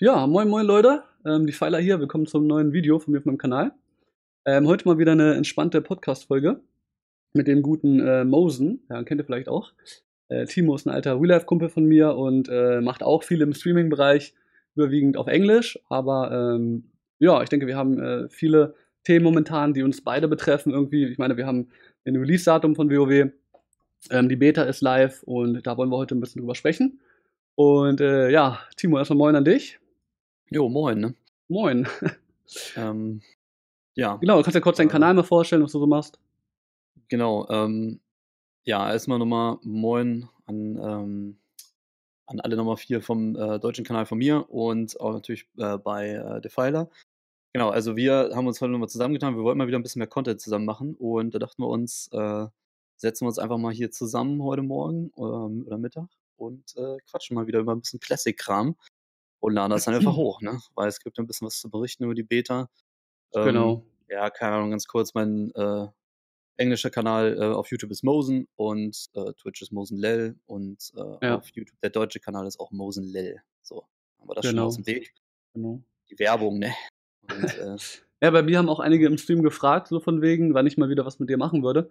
ja, moin moin Leute, ähm, die Pfeiler hier, willkommen zum neuen Video von mir auf meinem Kanal. Ähm, heute mal wieder eine entspannte Podcast-Folge mit dem guten äh, Mosen, ja, kennt ihr vielleicht auch. Äh, Timo ist ein alter Real-Life-Kumpel von mir und äh, macht auch viel im Streaming-Bereich, überwiegend auf Englisch, aber ähm, ja, ich denke, wir haben äh, viele Themen momentan, die uns beide betreffen irgendwie. Ich meine, wir haben ein Release-Datum von WoW, ähm, die Beta ist live und da wollen wir heute ein bisschen drüber sprechen. Und äh, ja, Timo, erstmal moin an dich. Jo, moin, ne? Moin. Ähm, ja, Genau, du kannst ja kurz deinen Äh. Kanal mal vorstellen, was du so machst. genau. Ähm, ja, erstmal nochmal moin an, ähm, an alle Nummer 4 vom äh, deutschen Kanal von mir und auch natürlich äh, bei äh, Defiler. Genau, also wir haben uns heute nochmal zusammengetan. Wir wollten mal wieder ein bisschen mehr Content zusammen machen und da dachten wir uns, äh, setzen wir uns einfach mal hier zusammen heute Morgen ähm, oder Mittag und äh, quatschen mal wieder über ein bisschen Classic-Kram und laden das dann einfach hoch, ne? Weil es gibt ein bisschen was zu berichten über die Beta. Ähm, Genau. ja, keine Ahnung, ganz kurz, mein äh, englischer Kanal äh, auf YouTube ist Mosen und äh, Twitch ist Mosen Lel und äh, Ja. auf YouTube der deutsche Kanal ist auch Mosen Lel. So, haben wir das schon Genau. mal aus dem Weg. genau. Die Werbung, ne? Und, äh, Ja, bei mir haben auch einige im Stream gefragt, so von wegen, wann ich mal wieder was mit dir machen würde.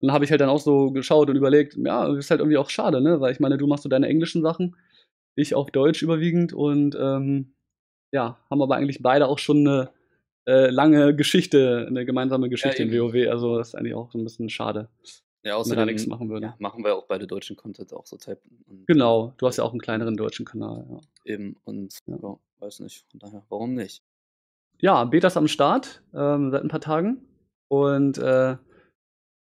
Und dann habe ich halt dann auch so geschaut und überlegt, ja, ist halt irgendwie auch schade, ne? Weil ich meine, du machst so deine englischen Sachen, ich auf Deutsch überwiegend und ähm, ja, haben aber eigentlich beide auch schon eine äh, lange Geschichte, eine gemeinsame Geschichte in eben. WoW. Also das ist eigentlich auch so ein bisschen schade, ja, wenn man da nichts machen würde. ja, machen wir auch beide deutschen Content auch so Type. Genau, du hast ja auch einen kleineren deutschen Kanal. Ja, Eben, und Ja. ja. weiß nicht, von daher, warum nicht? ja Beta ist am Start ähm, seit ein paar Tagen. Und äh,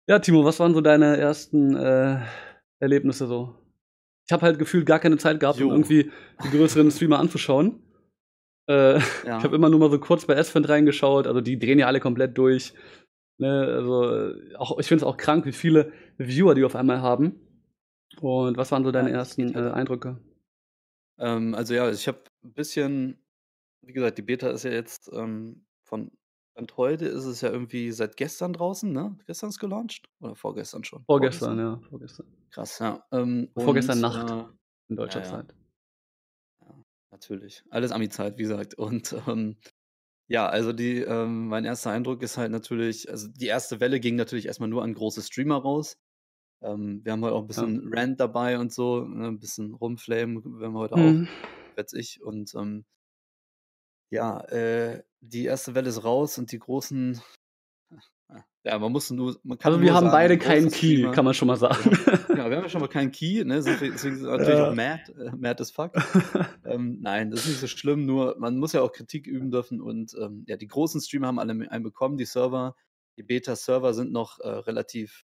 ja, Timo, was waren so deine ersten äh, Erlebnisse so? Ich habe halt gefühlt gar keine Zeit gehabt, um Jo. irgendwie die größeren Streamer anzuschauen. Äh, Ja. Ich habe immer nur mal so kurz bei S-Fend reingeschaut, also die drehen ja alle komplett durch. Ne, also äh, auch, ich finde es auch krank, wie viele Viewer die auf einmal haben. Und was waren so deine Ja, ersten halt äh. Eindrücke? Ähm, also ja, ich habe ein bisschen, wie gesagt, die Beta ist ja jetzt ähm, von Stand heute ist es ja irgendwie seit gestern draußen, ne? Gestern ist gelauncht? Oder vorgestern schon? Vorgestern, ja, vorgestern. Krass, ja. Ähm, Vorgestern und, Nacht. Äh, In deutscher Ja, ja. Zeit. natürlich. Alles Ami-Zeit, wie gesagt. Und ähm, ja, also die, ähm, mein erster Eindruck ist halt natürlich, also die erste Welle ging natürlich erstmal nur an große Streamer raus. Ähm, wir haben heute auch ein bisschen Rant dabei und so, ne? ein bisschen rumflamen, werden wir heute auch. Mhm. weiß ich. Und ähm, ja, äh, die erste Welle ist raus und die großen. Ja, man muss nur. Man kann Also wir haben sagen, beide keinen Key, Streamer- kann man schon mal sagen. Ja, wir haben ja schon mal keinen Key, ne? Deswegen sind wir natürlich Ja. auch mad, äh, mad as fuck. ähm, nein, das ist nicht so schlimm, nur man muss ja auch Kritik üben dürfen und ähm, ja, die großen Streamer haben alle einen bekommen, die Server, die Beta-Server sind noch äh, relativ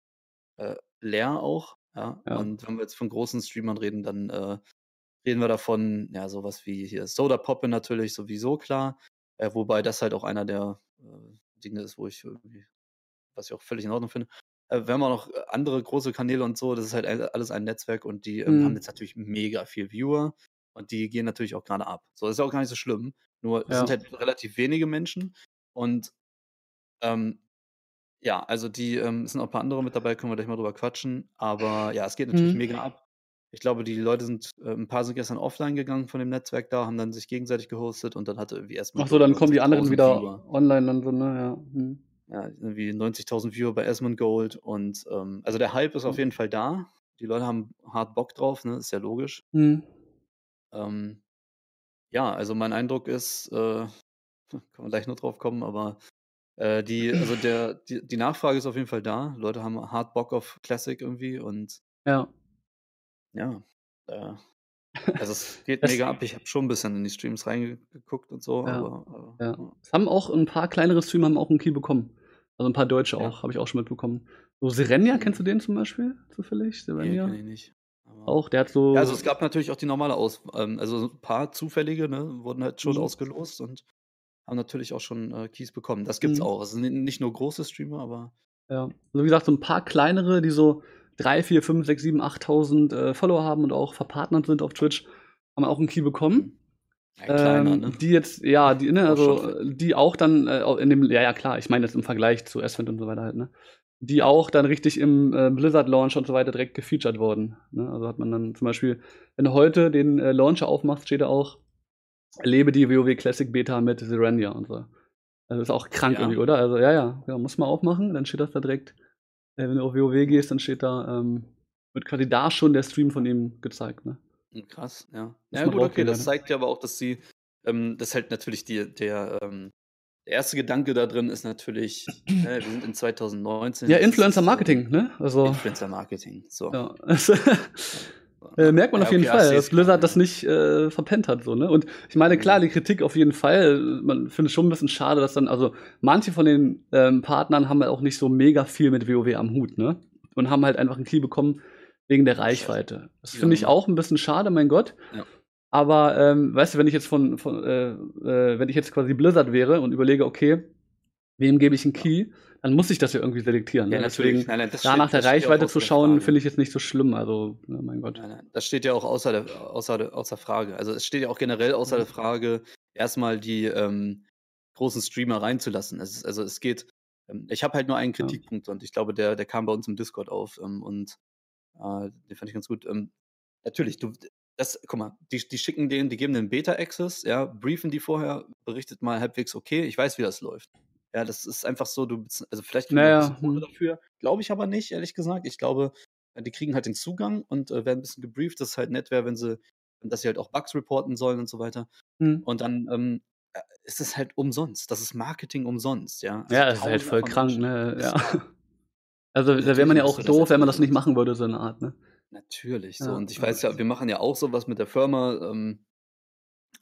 äh, leer auch, ja? Ja. Und wenn wir jetzt von großen Streamern reden, dann äh, reden wir davon, ja, sowas wie hier Soda Poppe natürlich sowieso klar, äh, wobei das halt auch einer der äh, Dinge ist, wo ich irgendwie, was ich auch völlig in Ordnung finde. Äh, wir haben auch noch andere große Kanäle und so, das ist halt all- alles ein Netzwerk und die ähm, Mhm. haben jetzt natürlich mega viel Viewer und die gehen natürlich auch gerade ab. So, das ist auch gar nicht so schlimm. Nur es Ja. sind halt relativ wenige Menschen und ähm, ja, also die ähm, sind auch ein paar andere mit dabei, können wir gleich mal drüber quatschen. Aber ja, es geht natürlich Mhm. mega ab. Ich glaube, die Leute sind, äh, ein paar sind gestern offline gegangen von dem Netzwerk da, haben dann sich gegenseitig gehostet und dann hatte irgendwie erstmal Ach so, dann kommen die anderen 90.000 wieder Viewer. online dann so, ne? Ja. Hm. Ja, irgendwie 90.000 Viewer bei Asmund Gold und ähm, also der Hype ist auf Mhm. jeden Fall da. Die Leute haben hart Bock drauf, ne? Ist ja logisch. Hm. Ähm, ja, also mein Eindruck ist, äh, kann man gleich noch drauf kommen, aber äh, die, also der, die, die Nachfrage ist auf jeden Fall da. Leute haben hart Bock auf Classic irgendwie und Ja. Ja, äh, also es geht mega ab. Ich habe schon ein bisschen in die Streams reingeguckt und so, Ja, aber äh, Ja. Es haben auch ein paar kleinere Streamer haben auch einen Key bekommen. Also ein paar Deutsche Ja. auch, habe ich auch schon mitbekommen. So Serenia, kennst du den zum Beispiel zufällig? nee, Serenia? kenn ich nicht. Aber- auch, der hat so. Ja, also es gab natürlich auch die normale Aus, ähm, also ein paar zufällige, ne, wurden halt schon Mhm. ausgelost und haben natürlich auch schon äh, Keys bekommen. Das gibt's Mhm. auch. Es sind nicht nur große Streamer, aber Ja. Also wie gesagt, so ein paar kleinere, die so 3, 4, 5, 6, 7, 8.000 äh, Follower haben und auch verpartnert sind auf Twitch, haben auch einen Key bekommen. ja, kleiner, ähm, ne? Die jetzt, ja, die, ne, also äh, die auch dann äh, in dem, ja, ja, klar, ich meine jetzt im Vergleich zu Ascent und so weiter halt, ne? Die auch dann richtig im äh, Blizzard-Launch und so weiter direkt gefeatured wurden. Ne? Also hat man dann zum Beispiel, wenn du heute den äh, Launcher aufmachst, steht da auch erlebe die WoW Classic Beta mit Serenia und so. Also ist auch krank Ja. irgendwie, oder? Also ja, ja, ja, muss man aufmachen, dann steht das da direkt. Äh, wenn du auf WoW gehst, dann steht da, ähm, wird quasi da schon der Stream von ihm gezeigt, ne? Hm, krass, ja. Muss Ja gut, okay, das leider. zeigt ja aber auch, dass sie ähm, das halt natürlich die der, ähm der erste Gedanke da drin ist natürlich, ne, wir sind in 2019. Ja, das Influencer äh, Marketing, ne? Also, Influencer Marketing, so. ja. Äh, merkt man Ja, auf jeden okay, Fall, dass Blizzard das nicht äh, verpennt hat, so, ne? Und ich meine, klar, Mhm. die Kritik auf jeden Fall. Man findet schon ein bisschen schade, dass dann, also manche von den ähm, Partnern haben halt auch nicht so mega viel mit WoW am Hut, ne? Und haben halt einfach einen Key bekommen wegen der Reichweite. Das finde ich auch ein bisschen schade, mein Gott. Ja. Aber ähm, weißt du, wenn ich jetzt von, von äh, äh, wenn ich jetzt quasi Blizzard wäre und überlege, okay, wem gebe ich einen Key, dann muss ich das ja irgendwie selektieren. Ja, ne? Deswegen Nein, nein, da nach der ja Reichweite zu schauen, finde ich jetzt nicht so schlimm. Also, ne, mein Gott. Nein, nein, das steht ja auch außer, der, außer, der, außer Frage. Also es steht ja auch generell außer Mhm. der Frage, erstmal die ähm, großen Streamer reinzulassen. Es ist, also es geht, ähm, ich habe halt nur einen Ja. Kritikpunkt und ich glaube, der, der kam bei uns im Discord auf ähm, und äh, den fand ich ganz gut. Ähm, natürlich, du, das, guck mal, die, die schicken den, die geben den Beta-Access, ja, briefen die vorher, berichtet mal halbwegs, okay, ich weiß, wie das läuft. Ja, das ist einfach so, du, also vielleicht Naja, hm. dafür. Glaube ich aber nicht, ehrlich gesagt. Ich glaube, äh, die kriegen halt den Zugang und äh, werden ein bisschen gebrieft, dass es halt nett wäre, wenn sie, dass sie halt auch Bugs reporten sollen und so weiter. Hm. Und dann ähm, äh, ist es halt umsonst. Das ist Marketing umsonst, ja. Also Ja, das ist halt voll krank, ne? Ja. Also, da wäre man ja auch doof, wenn man das nicht machen würde, so eine Art, ne? Natürlich, so. Ja, Und ich weiß ja, wir machen ja auch sowas mit der Firma, ähm,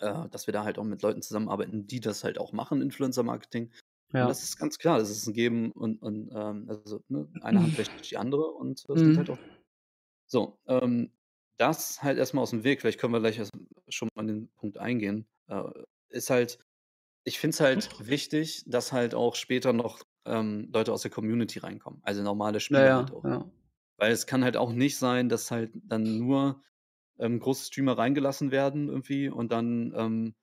äh, dass wir da halt auch mit Leuten zusammenarbeiten, die das halt auch machen, Influencer-Marketing. Ja. das ist ganz klar, das ist ein Geben und, und ähm, also ne, eine Hand wäscht nicht die andere und das geht Mhm. halt auch. So, ähm, das halt erstmal aus dem Weg, vielleicht können wir gleich schon mal an den Punkt eingehen, äh, ist halt, ich finde es halt wichtig, dass halt auch später noch ähm, Leute aus der Community reinkommen, also normale Spieler ja, halt auch. ja. Weil es kann halt auch nicht sein, dass halt dann nur ähm, große Streamer reingelassen werden irgendwie und dann, ähm,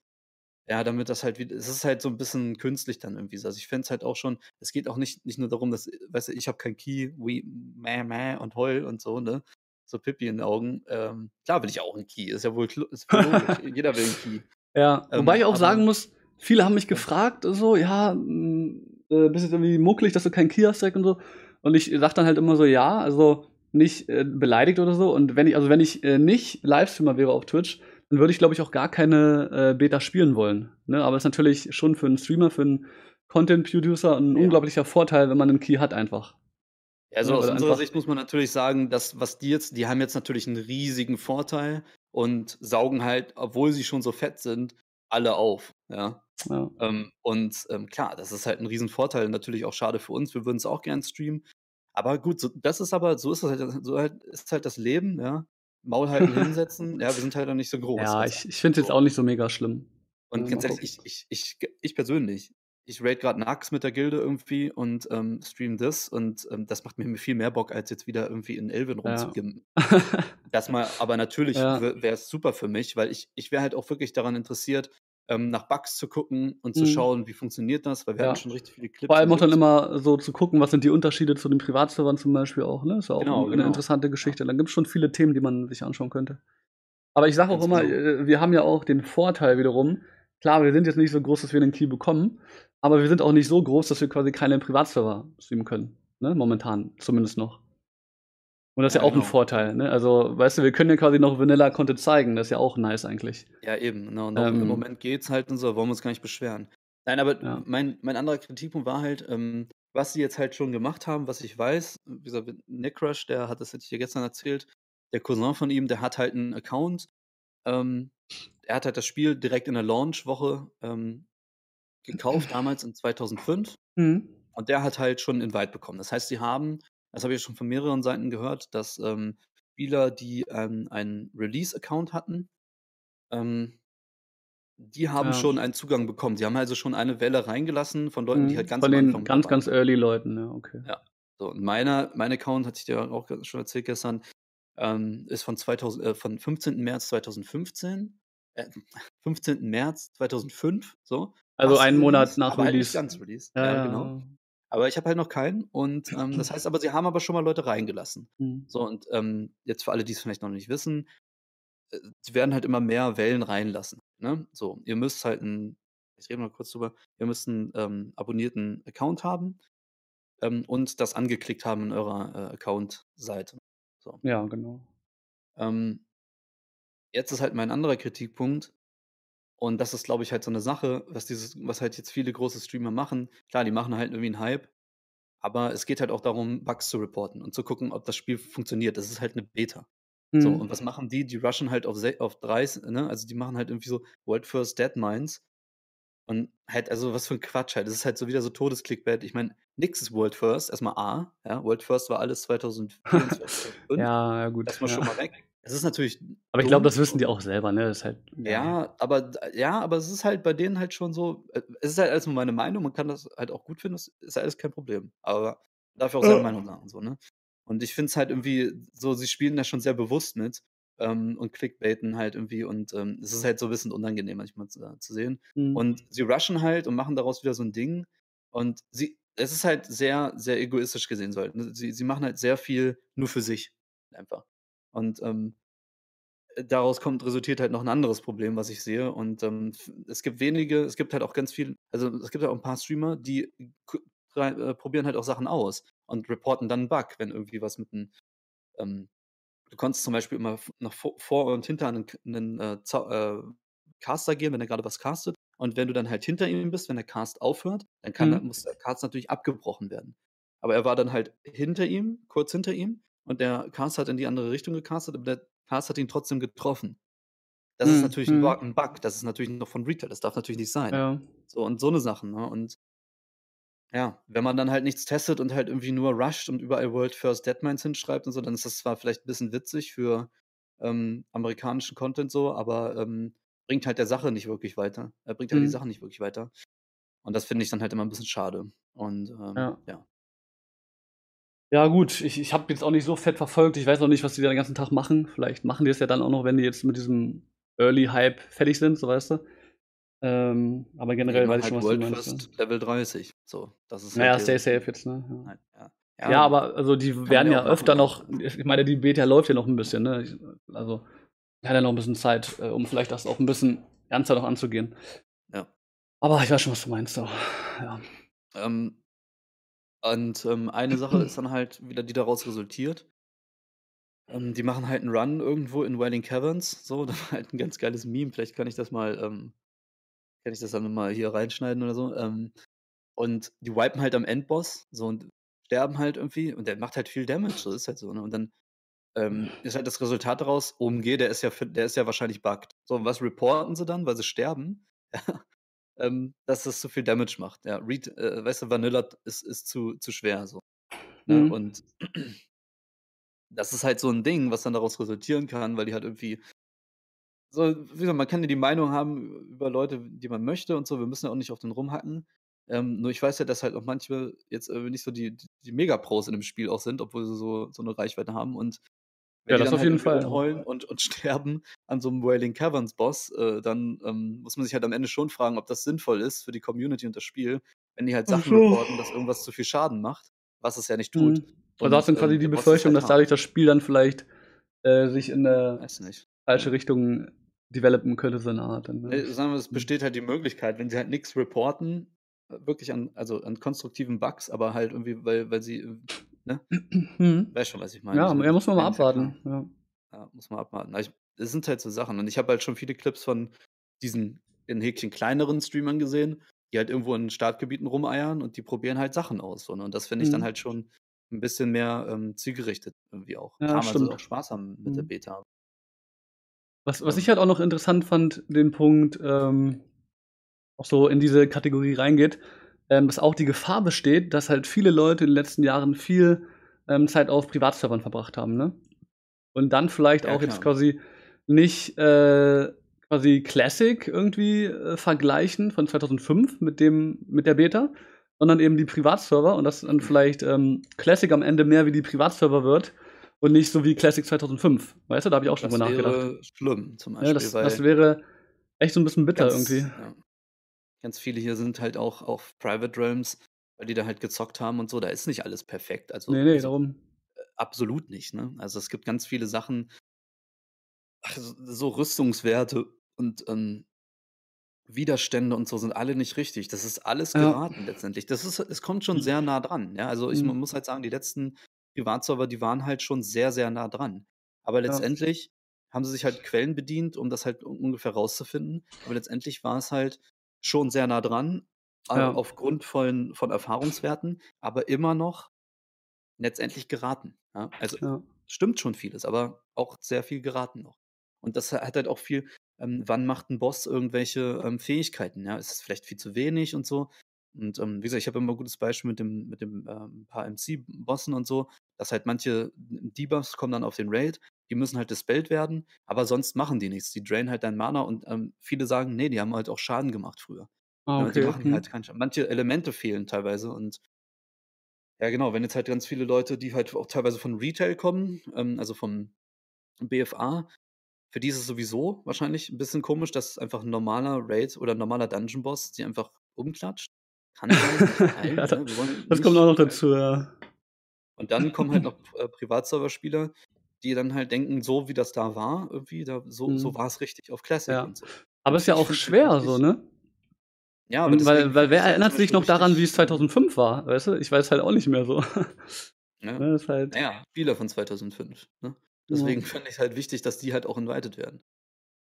ja, damit das halt wieder, es ist halt so ein bisschen künstlich dann irgendwie. so. Also ich fände es halt auch schon, es geht auch nicht, nicht nur darum, dass, weißt du, ich habe kein Key, wie mäh, mäh und heul und so, ne? So Pippi in den Augen. Ähm, klar will ich auch einen Key, ist ja wohl, ist wohl logisch. Jeder will einen Key. Ja, Ähm, wobei ich auch sagen muss, viele haben mich gefragt, so, ja, mh, äh, bist du irgendwie mucklig, dass du keinen Key hast direkt und so. Und ich sag dann halt immer so, ja, also nicht äh, beleidigt oder so. Und wenn ich, also wenn ich äh, nicht Livestreamer wäre auf Twitch, dann würde ich, glaube ich, auch gar keine äh, Beta spielen wollen. Ne? Aber es ist natürlich schon für einen Streamer, für einen Content-Producer ein Ja. unglaublicher Vorteil, wenn man einen Key hat einfach. Also Ja, aus unserer Sicht muss man natürlich sagen, dass was die jetzt, die haben jetzt natürlich einen riesigen Vorteil und saugen halt, obwohl sie schon so fett sind, alle auf. Ja. Ja. Ähm, und ähm, klar, das ist halt ein riesen Vorteil, natürlich auch schade für uns. Wir würden es auch gern streamen. Aber gut, so, das ist aber, so ist das halt, so halt, ist halt das Leben, ja. Maul halten, hinsetzen. Ja, wir sind halt noch nicht so groß. Ja, Also, ich, ich finde es jetzt auch nicht so mega schlimm. Und Ja, ganz ehrlich, ich, ich, ich, ich persönlich, ich raid gerade Nax mit der Gilde irgendwie und ähm, stream das und ähm, das macht mir viel mehr Bock, als jetzt wieder irgendwie in Elven Ja. rumzugimmen. Das mal, aber natürlich Ja. wäre es super für mich, weil ich, ich wäre halt auch wirklich daran interessiert, ähm, nach Bugs zu gucken und zu Mhm. schauen, wie funktioniert das, weil wir Ja. hatten schon richtig viele Clips. Vor allem auch dann immer so zu gucken, was sind die Unterschiede zu den Privatservern zum Beispiel auch, ne? Ist ja auch Genau, eine genau. interessante Geschichte. Dann gibt es schon viele Themen, die man sich anschauen könnte. Aber ich sage auch immer, genau. äh, wir haben ja auch den Vorteil wiederum, klar, wir sind jetzt nicht so groß, dass wir den Key bekommen, aber wir sind auch nicht so groß, dass wir quasi keine Privatserver streamen können. Ne? Momentan zumindest noch. Und das ist ja, Ja, auch ein genau. Vorteil. Ne? Also, weißt du, wir können ja quasi noch Vanilla-Content zeigen. Das ist ja auch nice eigentlich. Ja, eben. Genau. Und Ähm. im Moment geht's halt und so, wollen wir uns gar nicht beschweren. Nein, aber Ja. mein, mein anderer Kritikpunkt war halt, ähm, was sie jetzt halt schon gemacht haben, was ich weiß, wie gesagt, Necrush, der hat das jetzt hier gestern erzählt, der Cousin von ihm, der hat halt einen Account, ähm, er hat halt das Spiel direkt in der Launch-Woche ähm, gekauft, damals in 2005. Mhm. Und der hat halt schon einen Invite bekommen. Das heißt, sie haben, das habe ich schon von mehreren Seiten gehört, dass ähm, Spieler, die ähm, einen Release-Account hatten, ähm, die haben Ja. schon einen Zugang bekommen. Sie haben also schon eine Welle reingelassen von Leuten, die halt ganz Von den ganz, ganz early Leuten, ja, okay. Ja. So, und meiner, mein Account, hatte ich dir auch schon erzählt gestern, ähm, ist von, 2000, äh, von 15. März 2015, äh, 15. März 2005, so. Also einen Monat nach halt Release. ganz Release. Ja, genau. Aber ich habe halt noch keinen. Und ähm, das heißt aber, sie haben aber schon mal Leute reingelassen. Mhm. So, und ähm, jetzt für alle, die es vielleicht noch nicht wissen, äh, sie werden halt immer mehr Wellen reinlassen, ne? So, ihr müsst halt 'n ich rede mal kurz drüber, ihr müsst 'n, ähm, abonnierten Account haben, ähm, und das angeklickt haben in eurer, äh, Account-Seite. So. Ja, genau. Ähm jetzt ist halt mein anderer Kritikpunkt und das ist, glaube ich, halt so 'ne Sache, was dieses was halt jetzt viele große Streamer machen. Klar, die machen halt irgendwie 'n Hype, aber es geht halt auch darum, Bugs zu reporten und zu gucken, ob das Spiel funktioniert. Das ist halt 'ne Beta. So, und Mhm. was machen die? Die rushen halt auf auf 30, ne? Also, die machen halt irgendwie so World First Deadmines und halt also, was für 'n Quatsch halt. Das ist halt so wieder so Todes-Clickbait. Ich meine, nix ist World First, erst mal A, ja? World First war alles 2004 und 2005. Ja, ja gut, Erst mal ja. schon mal weg. Es ist natürlich Aber ich glaube, das wissen die auch selber, ne? Das ist halt ja. ja, aber ja, aber es ist halt bei denen halt schon so äh, es ist halt alles nur meine Meinung, man kann das halt auch gut finden, das ist alles kein Problem. Aber man darf ja auch seine Meinung sagen so, ne? Und ich finde es halt irgendwie so, sie spielen da schon sehr bewusst mit, ähm, und clickbaiten halt irgendwie und, ähm, es ist halt so 'n bisschen unangenehm manchmal zu zu sehen. Mhm. Und sie rushen halt und machen daraus wieder so 'n Ding und sie es ist halt sehr, sehr egoistisch gesehen so halt, ne? Sie sie machen halt sehr viel nur für sich einfach. Und, ähm, äh, daraus kommt resultiert halt noch 'n anderes Problem, was ich sehe und, ähm, es gibt wenige es gibt halt auch ganz viel also, es gibt ja auch 'n paar Streamer, die äh, probieren halt auch Sachen aus und reporten dann 'n Bug, wenn irgendwie was mit 'n ähm, du konntest zum Beispiel immer nach vor und hinter 'nen K 'nen, äh, äh, Caster gehen, wenn er grade was castet. Und wenn du dann halt hinter ihm bist, wenn der Cast aufhört, dann kann Mhm. muss der Cast natürlich abgebrochen werden. Aber er war dann halt hinter ihm kurz hinter ihm und der Cast hat in die andere Richtung gecastet, aber der Cast hat ihn trotzdem getroffen. Das ist Mhm, natürlich 'n Bug mhm. 'n Bug. Das ist natürlich noch von Retail. Das darf natürlich nicht sein. Ja. So und so 'ne Sachen, ne? Und ja, wenn man dann halt nichts testet und halt irgendwie nur rusht und überall World First Deadmines hinschreibt und so, dann ist das zwar vielleicht 'n bisschen witzig für, ähm, amerikanischen Content so, aber, ähm, bringt halt der Sache nicht wirklich weiter. Äh, bringt halt die Mhm. Sache nicht wirklich weiter. Und das finde ich dann halt immer 'n bisschen schade. Und, ähm, Ja. ja. Ja gut, ich ich habe jetzt auch nicht so fett verfolgt. Ich weiß auch nicht, was die da den ganzen Tag machen. Vielleicht machen die es ja dann auch noch, wenn die jetzt mit diesem Early Hype fertig sind, so weißt du? Ähm, aber generell weiß ich halt schon, was du World meinst, ja. Level 30. So, das ist Na halt stay safe jetzt, ne? Ja. Halt, ja. Ja, Ja, aber also, die werden ja öfter machen, noch ich meine, die Beta läuft ja noch 'n bisschen, ne? Ich also, hat ja noch 'n bisschen Zeit, äh, um vielleicht das auch 'n bisschen ernster noch anzugehen. Ja. Aber ich weiß schon, was du meinst, so, ja. Ähm, und, ähm, eine Sache ist dann halt wieder, die daraus resultiert. Ähm, die machen halt 'n Run irgendwo in Wailing Caverns, so, das war halt 'n ganz geiles Meme. Vielleicht kann ich das mal, ähm kann ich das dann mal hier reinschneiden oder so. Ähm, und die wipen halt am Endboss, so und sterben halt irgendwie und der macht halt viel Damage, so, ist halt so, ne? Und dann, ähm, ist halt das Resultat daraus, OMG, der ist ja der ist ja wahrscheinlich bugged. So, und was reporten sie dann, weil sie sterben? Ähm, dass das zu viel Damage macht, ja. Ret äh, weißt du, Vanilla ist ist zu zu schwer so, ne? Mhm. Und das ist halt so 'n Ding, was dann daraus resultieren kann, weil die halt irgendwie so wie gesagt, man kann ja die Meinung haben über Leute, die man möchte und so. Wir müssen ja auch nicht auf den rumhacken. Ähm, nur ich weiß ja, dass halt auch manche jetzt, äh, nicht so die die Mega-Pros in dem Spiel auch sind, obwohl sie so so 'ne Reichweite haben. Und wenn Ja, die das auf halt jeden Fall, ja. rumheulen und und sterben an so 'nem Wailing Caverns Boss, äh, dann, ähm, muss man sich halt am Ende schon fragen, ob das sinnvoll ist für die Community und das Spiel, wenn die halt Ach Sachen so. reporten, dass irgendwas zu viel Schaden macht, was es ja nicht tut. Mhm. Also, hast Und, du dann quasi ähm, die Befürchtung, halt dass dadurch das Spiel dann vielleicht, äh, sich in 'ne nicht. falsche. Richtung developen könnte, so 'ne Art dann, ne? Ne, sagen wir, es Mhm. besteht halt die Möglichkeit, wenn sie halt nix reporten, äh, wirklich an also, an konstruktiven Bugs, aber halt irgendwie, weil weil sie, äh, ne? Mhm. Weißt schon, was ich meine. Ja, So, ja, muss man mal abwarten, ja. Ja, muss man abwarten. Aber ich es sind halt so Sachen und ich habe halt schon viele Clips von diesen in Häkchen kleineren Streamern gesehen, die halt irgendwo in Startgebieten rumeiern und die probieren halt Sachen aus so, ne? Und das finde ich dann Mhm. halt schon 'n bisschen mehr, ähm, zielgerichtet irgendwie auch. Ja, Klar, man soll auch Spaß haben mit der Mhm. Beta. Was was ich halt auch noch interessant fand, den Punkt, ähm, auch so in diese Kategorie reingeht, ähm, dass auch die Gefahr besteht, dass halt viele Leute in den letzten Jahren viel, ähm, Zeit auf Privatservern verbracht haben, ne? Und dann vielleicht Ja, auch jetzt klar. quasi nicht, äh, quasi Classic irgendwie, äh, vergleichen von 2005 mit dem mit der Beta, sondern eben die Privatserver und dass dann vielleicht, ähm, Classic am Ende mehr wie die Privatserver wird und nicht so wie Classic 2005. Weißt du, da habe ich auch schon Das drüber nachgedacht. wäre schlimm zum Ja, Beispiel, das das weil wäre echt so 'n bisschen bitter ganz irgendwie. ja. Ganz viele hier sind halt auch auf Private Realms, weil die da halt gezockt haben und so. Da ist nicht alles perfekt. Also Ne, ne, also, darum. äh, absolut nicht, ne? Also, es gibt ganz viele Sachen Ach, so Rüstungswerte und, ähm Widerstände und so sind alle nicht richtig. Das ist alles Ja. geraten letztendlich. Das ist es kommt schon sehr nah dran, ja? Also, ich Mhm. muss halt sagen, die letzten Privatserver, die waren halt schon sehr, sehr nah dran. Aber Ja. letztendlich haben sie sich halt Quellen bedient, um das halt ungefähr rauszufinden. Aber letztendlich war es halt schon sehr nah dran, a Ja. aufgrund von von Erfahrungswerten, aber immer noch letztendlich geraten, ja? Also, Ja. stimmt schon vieles, aber auch sehr viel geraten noch. Und das ha hat halt auch viel ähm, wann macht 'n Boss irgendwelche, ähm, Fähigkeiten, ja? Ist es vielleicht viel zu wenig und so? Und, ähm, wie gesagt, ich habe immer 'n gutes Beispiel mit dem mit dem, ähm, paar MC-Bossen und so, dass halt manche Debuffs kommen dann auf den Raid, die müssen halt dispelled werden, aber sonst machen die nichts. Die drainen halt dein Mana und, ähm, viele sagen: „Ne, die haben halt auch Schaden gemacht früher.“ Ah, Ne, die okay. machen halt Mhm. keinen Scha manche Elemente fehlen teilweise und ja, genau, wenn jetzt halt ganz viele Leute, die halt auch teilweise von Retail kommen, ähm, also vom BFA, für die ist es sowieso wahrscheinlich 'n bisschen komisch, dass einfach 'n normaler Raid oder 'n normaler Dungeon-Boss sie einfach umklatscht. Kann sein, Ja, ne? Wollen das kommt auch noch allen dazu, ja. Und dann kommen halt noch, äh, Privatserverspieler, die dann halt denken, so wie das da war irgendwie, da so so Mhm. war's richtig auf Classic Ja. und so. Aber ist ja ich auch es schwer so, ne? Ja, aber Und weil weil wer erinnert sich noch daran, wie es ähm 2005 war, weißt du? Ich weiß halt auch nicht mehr so. Ja. Ne, ist halt Na ja, Spieler von 2005, ne? Ja. Deswegen finde ich's halt wichtig, dass die halt auch invited werden.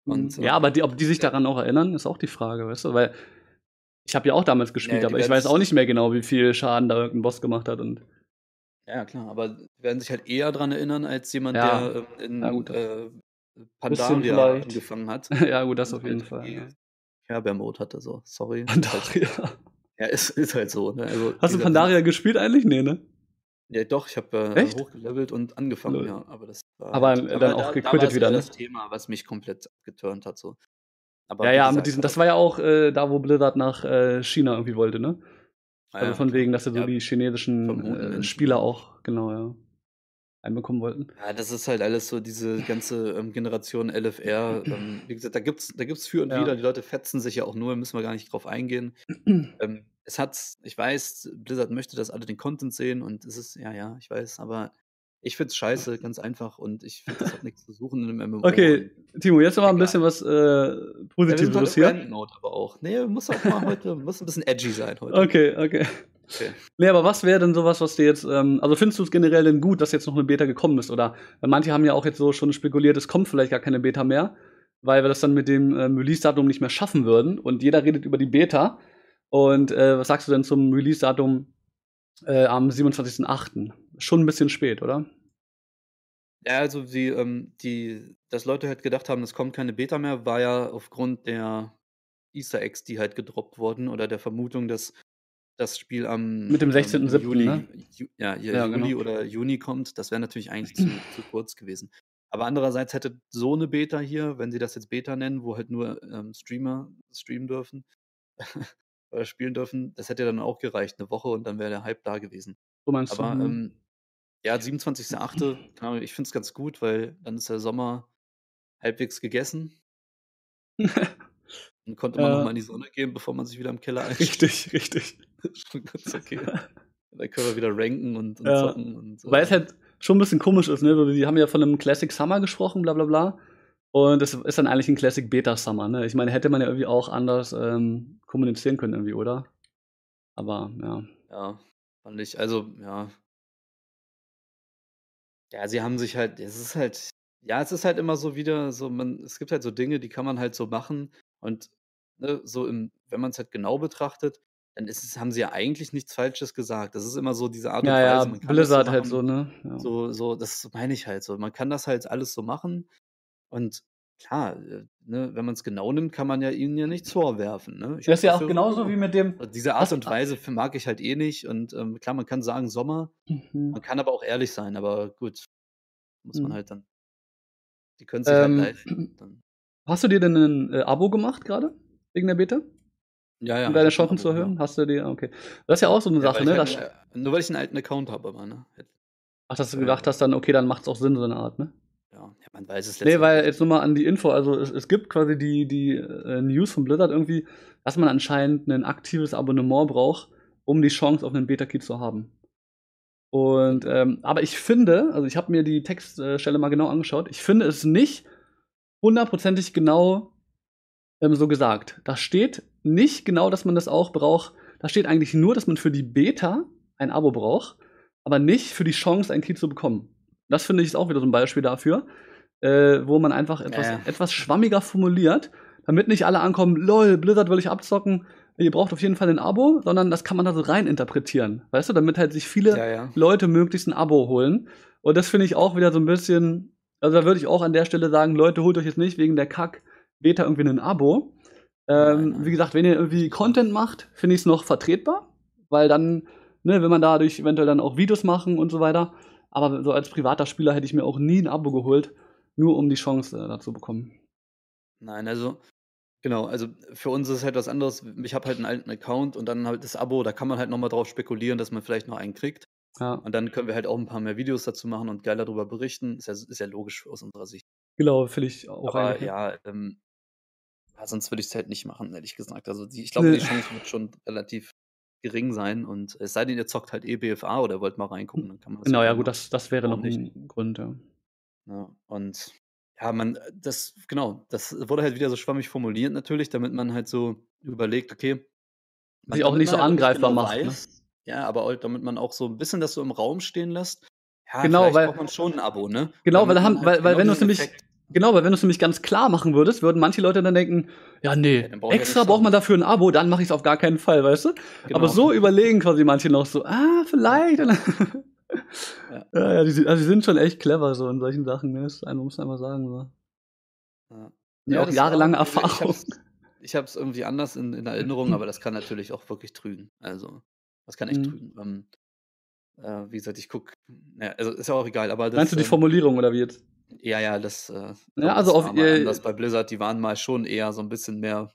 Mhm. Und, Ja, ähm, aber die ob die sich ja. daran auch erinnern, ist auch die Frage, weißt du? Weil ich habe ja auch damals Ja, gespielt, ja, aber ich weiß auch nicht mehr genau, wie viel Schaden da irgend 'n Boss gemacht hat und Ja, ja, klar, aber werden sich halt eher dran erinnern als jemand, Ja. der, ähm, Ja in, gut, das äh, Pandaria angefangen hat Ja gut, das auf jeden Fall, ja. Kerber-Mode hatte so. Sorry, halt. Pandaria. Ja, ist ist halt so, ne? Also, Hast du Pandaria gespielt eigentlich? Ne, ne? Ja doch, ich habe, äh, hochgelevelt und angefangen, Lol. ja, aber das war Aber, halt äh, aber dann auch da da gequittet war's wieder, ne? das Thema, was mich komplett geturnt hat so. Aber Ja, ja, mit aber das war ja auch, äh, da, wo Blizzard nach, äh, China irgendwie wollte, ne? Ah Also von wegen, dass sie so Ja, die chinesischen, äh, Spieler auch genau, ja, einbekommen wollten. Ja, das ist halt alles so diese ganze, ähm, Generation LFR, ähm, wie gesagt, da gibt's da gibt's für und Ja. wider. Die Leute fetzen sich ja auch nur, müssen wir gar nicht drauf eingehen. Ähm, es hat ich weiß, Blizzard möchte, dass alle den Content sehen und es ist ja, ja, ich weiß, aber ich finde es scheiße, ganz einfach und ich finde, das hat nix zu suchen in 'nem MMO Okay, Timo, jetzt aber 'n egal. bisschen was, äh, Ja, heute auf hier. Mode aber auch. Ne, muss auch mal heute muss 'n bisschen edgy sein heute. Okay, okay. Okay. Ne, aber was wäre denn so was, dir jetzt ähm, also findest du's generell denn gut, dass jetzt noch 'ne Beta gekommen ist, oder weil manche haben ja auch jetzt so schon spekuliert, es kommt vielleicht gar keine Beta mehr, weil wir das dann mit dem, ähm, Release-Datum nicht mehr schaffen würden und jeder redet über die Beta. Und, äh, was sagst du denn zum Release-Datum, äh, am 27.08.? Schon 'n bisschen spät, oder? Ja, also die, ähm die dass Leute halt gedacht haben, es kommt keine Beta mehr, war ja aufgrund der Easter Eggs, die halt gedroppt wurden oder der Vermutung, dass das Spiel am, Mit dem ähm, 16.07., Juli ne? Ju ja, ja, Ja, Juli genau. oder Juni kommt. Das wäre natürlich eigentlich zu zu kurz gewesen. Aber andererseits hätte so 'ne Beta hier, wenn sie das jetzt Beta nennen, wo halt nur, ähm, Streamer streamen dürfen oder spielen dürfen, das hätte dann auch gereicht, 'ne Woche und dann wäre der Hype da gewesen. So meinst du, Aber, mhm. ähm, ja, 27.08., keine Ahnung, ich finde es ganz gut, weil dann ist der Sommer halbwegs gegessen. Dann konnte man noch mal Ja. in die Sonne gehen, bevor man sich wieder im Keller einschließt. Richtig, richtig. Schon ganz okay. Dann können wir wieder ranken und und Ja. zocken und, Wobei es äh halt schon 'n bisschen komisch ist, ne? So, die haben ja von 'nem Classic Summer gesprochen, bla bla bla. Und das ist dann eigentlich 'n Classic Beta Summer, ne? Ich meine, hätte man ja irgendwie auch anders, ähm, kommunizieren können irgendwie, oder? Aber ja. Ja, fand ich also, ja. Ja, sie haben sich halt es ist halt ja, es ist halt immer so wieder so man es gibt halt so Dinge, die kann man halt so machen und, ne, so im wenn man's halt genau betrachtet, dann ist es haben sie ja eigentlich nichts Falsches gesagt. Das ist immer so diese Art und Ja, ja, Weise, man kann das so Blizzard halt so, ne? Ja. so so das meine ich halt so. Man kann das halt alles so machen und klar, äh, ne, wenn man's genau nimmt, kann man ja ihnen ja nichts vorwerfen, ne? Ich Das ist ja auch ja genauso wie mit dem diese Art und Weise mag ich halt eh nicht und, ähm, klar, man kann sagen Sommer, Mhm. man kann aber auch ehrlich sein, aber gut, muss man Mhm. halt dann die können's sich halt Ähm, leisten, dann hast du dir denn 'nen, äh, Abo gemacht grade wegen der Beta? Ja, ja, Um deine Chancen zu ja. erhöhen? Hast du dir okay. Das ist ja auch so 'ne Ja, Sache, ne? halt äh, nur weil ich 'n alten Account habe aber, ne? Halt Ach, dass du äh gedacht hast dann, okay, dann macht's auch Sinn, so 'ne Art, ne? Ja, man weiß es Ne, weil letztendlich jetzt nur mal an die Info, also es es gibt quasi die die, äh, News von Blizzard irgendwie, dass man anscheinend 'nen aktives Abonnement braucht, um die Chance auf 'nen Beta Key zu haben. Und, ähm aber ich finde also ich habe mir die Text äh, Stelle mal genau angeschaut. Ich finde es nicht hundertprozentig genau ähm, so gesagt. Da steht nicht genau, dass man das auch braucht. Da steht eigentlich nur, dass man für die Beta ein Abo braucht, aber nicht für die Chance, ein Key zu bekommen. Das finde ich ist auch wieder so ein Beispiel dafür, äh, wo man einfach etwas, Ja, ja. etwas schwammiger formuliert, damit nicht alle ankommen, lol, Blizzard will ich abzocken, ihr braucht auf jeden Fall ein Abo, sondern das kann man da so rein interpretieren. Weißt du, damit halt sich viele Ja, ja. Leute möglichst ein Abo holen. Und das finde ich auch wieder so ein bisschen, also da würde ich auch an der Stelle sagen, Leute, holt euch jetzt nicht wegen der Kack-Beta irgendwie ein Abo. Ähm, nein. Wie gesagt, wenn ihr irgendwie Content macht, finde ich es noch vertretbar, weil dann, ne, wenn man dadurch eventuell dann auch Videos machen und so weiter. Aber so als privater Spieler hätte ich mir auch nie ein Abo geholt, nur um die Chance äh, dazu bekommen. Nein, also genau, also für uns ist es halt was anderes. Ich habe halt einen alten Account und dann halt das Abo, da kann man halt noch mal drauf spekulieren, dass man vielleicht noch einen kriegt. Ja, Und dann können wir halt auch ein paar mehr Videos dazu machen und geil darüber berichten. Ist ja, ist ja logisch aus unserer Sicht. genau, finde ich auch Aber eigentlich. ja, ähm, ja, sonst würde ich es halt nicht machen, ehrlich gesagt. Also die, ich glaube, Nee. die Chance wird schon relativ gering sein. Und es sei denn, ihr zockt halt eh BFA oder wollt mal reingucken, dann kann man das Genau, halt ja gut, das, das wäre noch nicht? ein Grund, ja. Ja, und ja, man, das, genau, das wurde halt wieder so schwammig formuliert natürlich, damit man halt so überlegt, okay, Sich auch nicht so halt angreifbar genau macht, ne? weiß, ja, aber auch, damit man auch so ein bisschen das so im Raum stehen lässt. Ja, Genau, weil- braucht man schon ein Abo, ne? Genau, weil, Damit da haben, man weil, halt weil genau wenn du es nämlich, genau, weil wenn du es nämlich ganz klar machen würdest, würden manche Leute dann denken, ja, nee, Ja, brauch extra braucht man dafür ein Abo, dann mache ich es auf gar keinen Fall, weißt du? Genau. Aber so überlegen quasi manche noch so, ah, vielleicht. Ja. ja, ja, die, sind- also die sind schon echt clever so in solchen Sachen, ne? Das muss man einfach sagen. So. Ja. Ja, auch jahrelange also Erfahrung. Ich habe es irgendwie anders in, in Erinnerung, aber das kann natürlich auch wirklich trügen. Also, das kann echt Mhm. trügen. Ähm, äh, wie gesagt, ich gucke, ja, also ist ja auch egal, aber das. Meinst du die ähm, Formulierung oder wie jetzt? Ja, ja, das. Äh, Ja, also das auf war mal ihr- anders bei Blizzard, die waren mal schon eher so ein bisschen mehr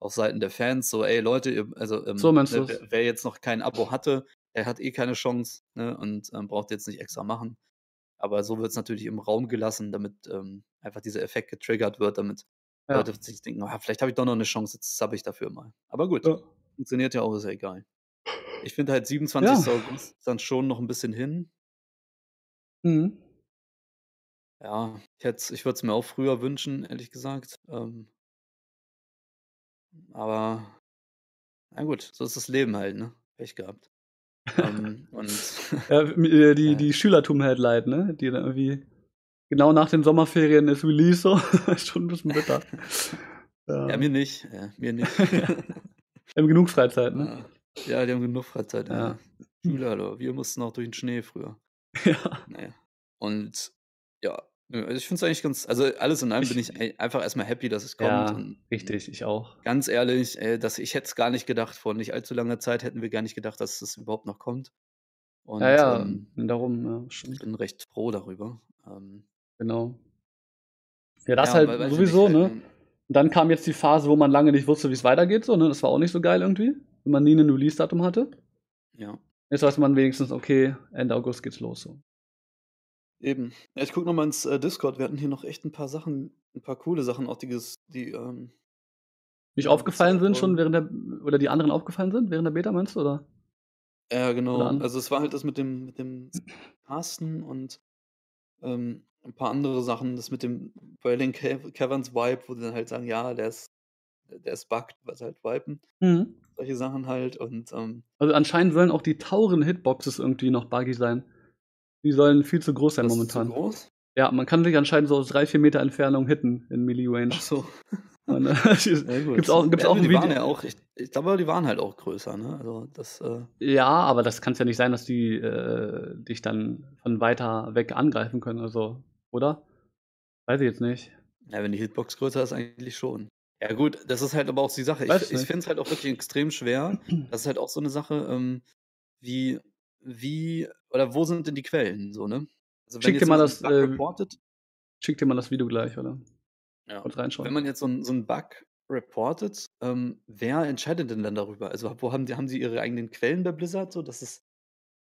auf Seiten der Fans, so, ey Leute, also ähm, So ne, wer, wer jetzt noch kein Abo hatte, der hat eh keine Chance, ne, und ähm, braucht jetzt nicht extra machen. Aber so wird es natürlich im Raum gelassen, damit ähm, einfach dieser Effekt getriggert wird, damit Ja. Leute sich denken, ah, vielleicht habe ich doch noch eine Chance, jetzt sub ich dafür mal. Aber gut, Ja. funktioniert ja auch, ist ja egal. Ich finde halt 27. Ja. August dann schon noch ein bisschen hin. Mhm. Ja, ich, hätt's- ich würde es mir auch früher wünschen, ehrlich gesagt. Ähm, aber, na gut, so ist das Leben halt, ne? Pech gehabt. ähm, und Ja, äh, die, Ja. die Schüler tun mir halt leid, ne? Die dann irgendwie genau nach den Sommerferien ist Release so. Schon ein bisschen bitter. ja, ja, mir nicht. Ja, mir nicht. wir haben genug Freizeit, ne? ja, die haben genug Freizeit. Ja. Ja. Hallo. Wir mussten auch durch den Schnee früher. Ja. Naja. Und ja, nö, also ich finde es eigentlich ganz, also alles in allem Ich- bin ich ei- einfach erstmal happy, dass es kommt. Ja, und richtig, ich auch. Ganz ehrlich, ey, dass ich hätte es gar nicht gedacht, vor nicht allzu langer Zeit hätten wir gar nicht gedacht, dass es überhaupt noch kommt. Und ja, ja, ähm, darum, ja, ich bin recht froh darüber. Ähm, genau. Ja, das ja, halt weil- sowieso, nicht, ne? Und dann kam jetzt die Phase, wo man lange nicht wusste, wie es weitergeht, so, ne? Das war auch nicht so geil irgendwie, wenn man nie ein Release-Datum hatte. Ja, Jetzt weiß man wenigstens, okay, Ende August geht's los, so. Eben. Ja, ich gucke nochmal ins äh, Discord. Wir hatten hier noch echt ein paar Sachen, ein paar coole Sachen, auch die, die ähm, Nicht Ja, aufgefallen sind schon während der, oder die anderen aufgefallen sind während der Beta, meinst du, oder? Ja, genau. Oder Also es war halt das mit dem, mit dem Casten und ähm, ein paar andere Sachen, das mit dem Berlin Caverns Vibe, wo die dann halt sagen, ja, der ist, der ist bugged, was halt viben. Mhm. Solche Sachen halt. Und ähm, Also anscheinend sollen auch die tauren Hitboxes irgendwie noch buggy sein. Die sollen viel zu groß sein das ist momentan. zu groß. Ja, man kann sich anscheinend so aus drei, vier Meter Entfernung hitten in Melee Range. Ach so. Und, äh, Ja, gibt's auch, gibt's ja, auch ein Video. ja auch, ich, ich glaube, die waren halt auch größer, ne? Also das, äh, Ja, aber das kann es ja nicht sein, dass die äh, dich dann von weiter weg angreifen können, also, oder? Weiß ich jetzt nicht. ja, wenn die Hitbox größer ist, eigentlich schon. Ja, gut, das ist halt aber auch die Sache. Ich, Weiß ich nicht. finde es halt auch wirklich extrem schwer. Das ist halt auch so eine Sache, ähm, wie, wie, oder wo sind denn die Quellen, so, ne? Also Schick dir mal das, äh, reportet, Schick dir mal das Video gleich, oder? ja. Kurz reinschauen. wenn man jetzt so einen so einen Bug reportet, ähm, wer entscheidet denn dann darüber? Also, wo haben die, haben sie ihre eigenen Quellen bei Blizzard, so, dass es,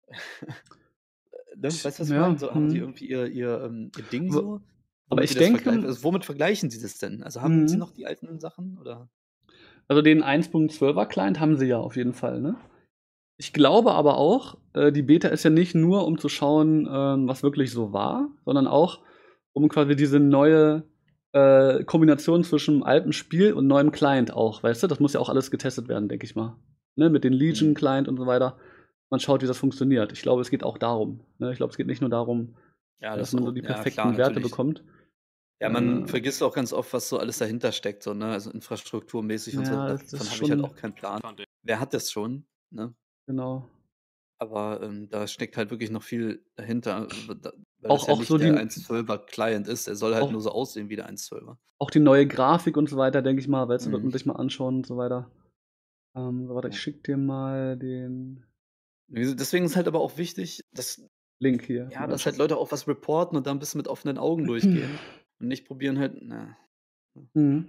ne? Weißt du, was ich Ja, meine? So, haben sie hm. irgendwie ihr, ihr, ähm, ihr Ding so? aber ich die das denke-? Also, womit vergleichen sie das denn? Also, haben sie Mhm. noch die alten Sachen, oder? Also den 1.12er Client haben sie ja auf jeden Fall, ne? Ich glaube aber auch, äh, die Beta ist ja nicht nur, um zu schauen, ähm, was wirklich so war, sondern auch, um quasi diese neue äh, Kombination zwischen altem Spiel und neuem Client auch, weißt du? Das muss ja auch alles getestet werden, denke ich mal. Ne? Mit den Legion-Client und so weiter. Man schaut, wie das funktioniert. Ich glaube, es geht auch darum. Ne? Ich glaube, es geht nicht nur darum, Ja, dass das man so die Ja, perfekten klar, Werte natürlich. bekommt. Ja, man Äh, vergisst auch ganz oft, was so alles dahinter steckt, so, ne? Also infrastrukturmäßig und so. Ja, das Davon habe ich halt auch keinen Plan. Wer hat das schon, ne? Genau. Aber ähm, da steckt halt wirklich noch viel dahinter, da- weil das Auch ja auch nicht so der die 1.12er Client ist. Der soll halt auch nur so aussehen wie der 1.12er. auch die neue Grafik und so weiter, denke ich mal, weißt du, wird man Mhm. sich mal anschauen und so weiter. Ähm, warte, ich schicke dir mal den Deswegen ist halt aber auch wichtig, dass, Link hier ja, zum dass halt. Leute auch was reporten und da ein bisschen mit offenen Augen durchgehen und nicht probieren halt, na, Mhm.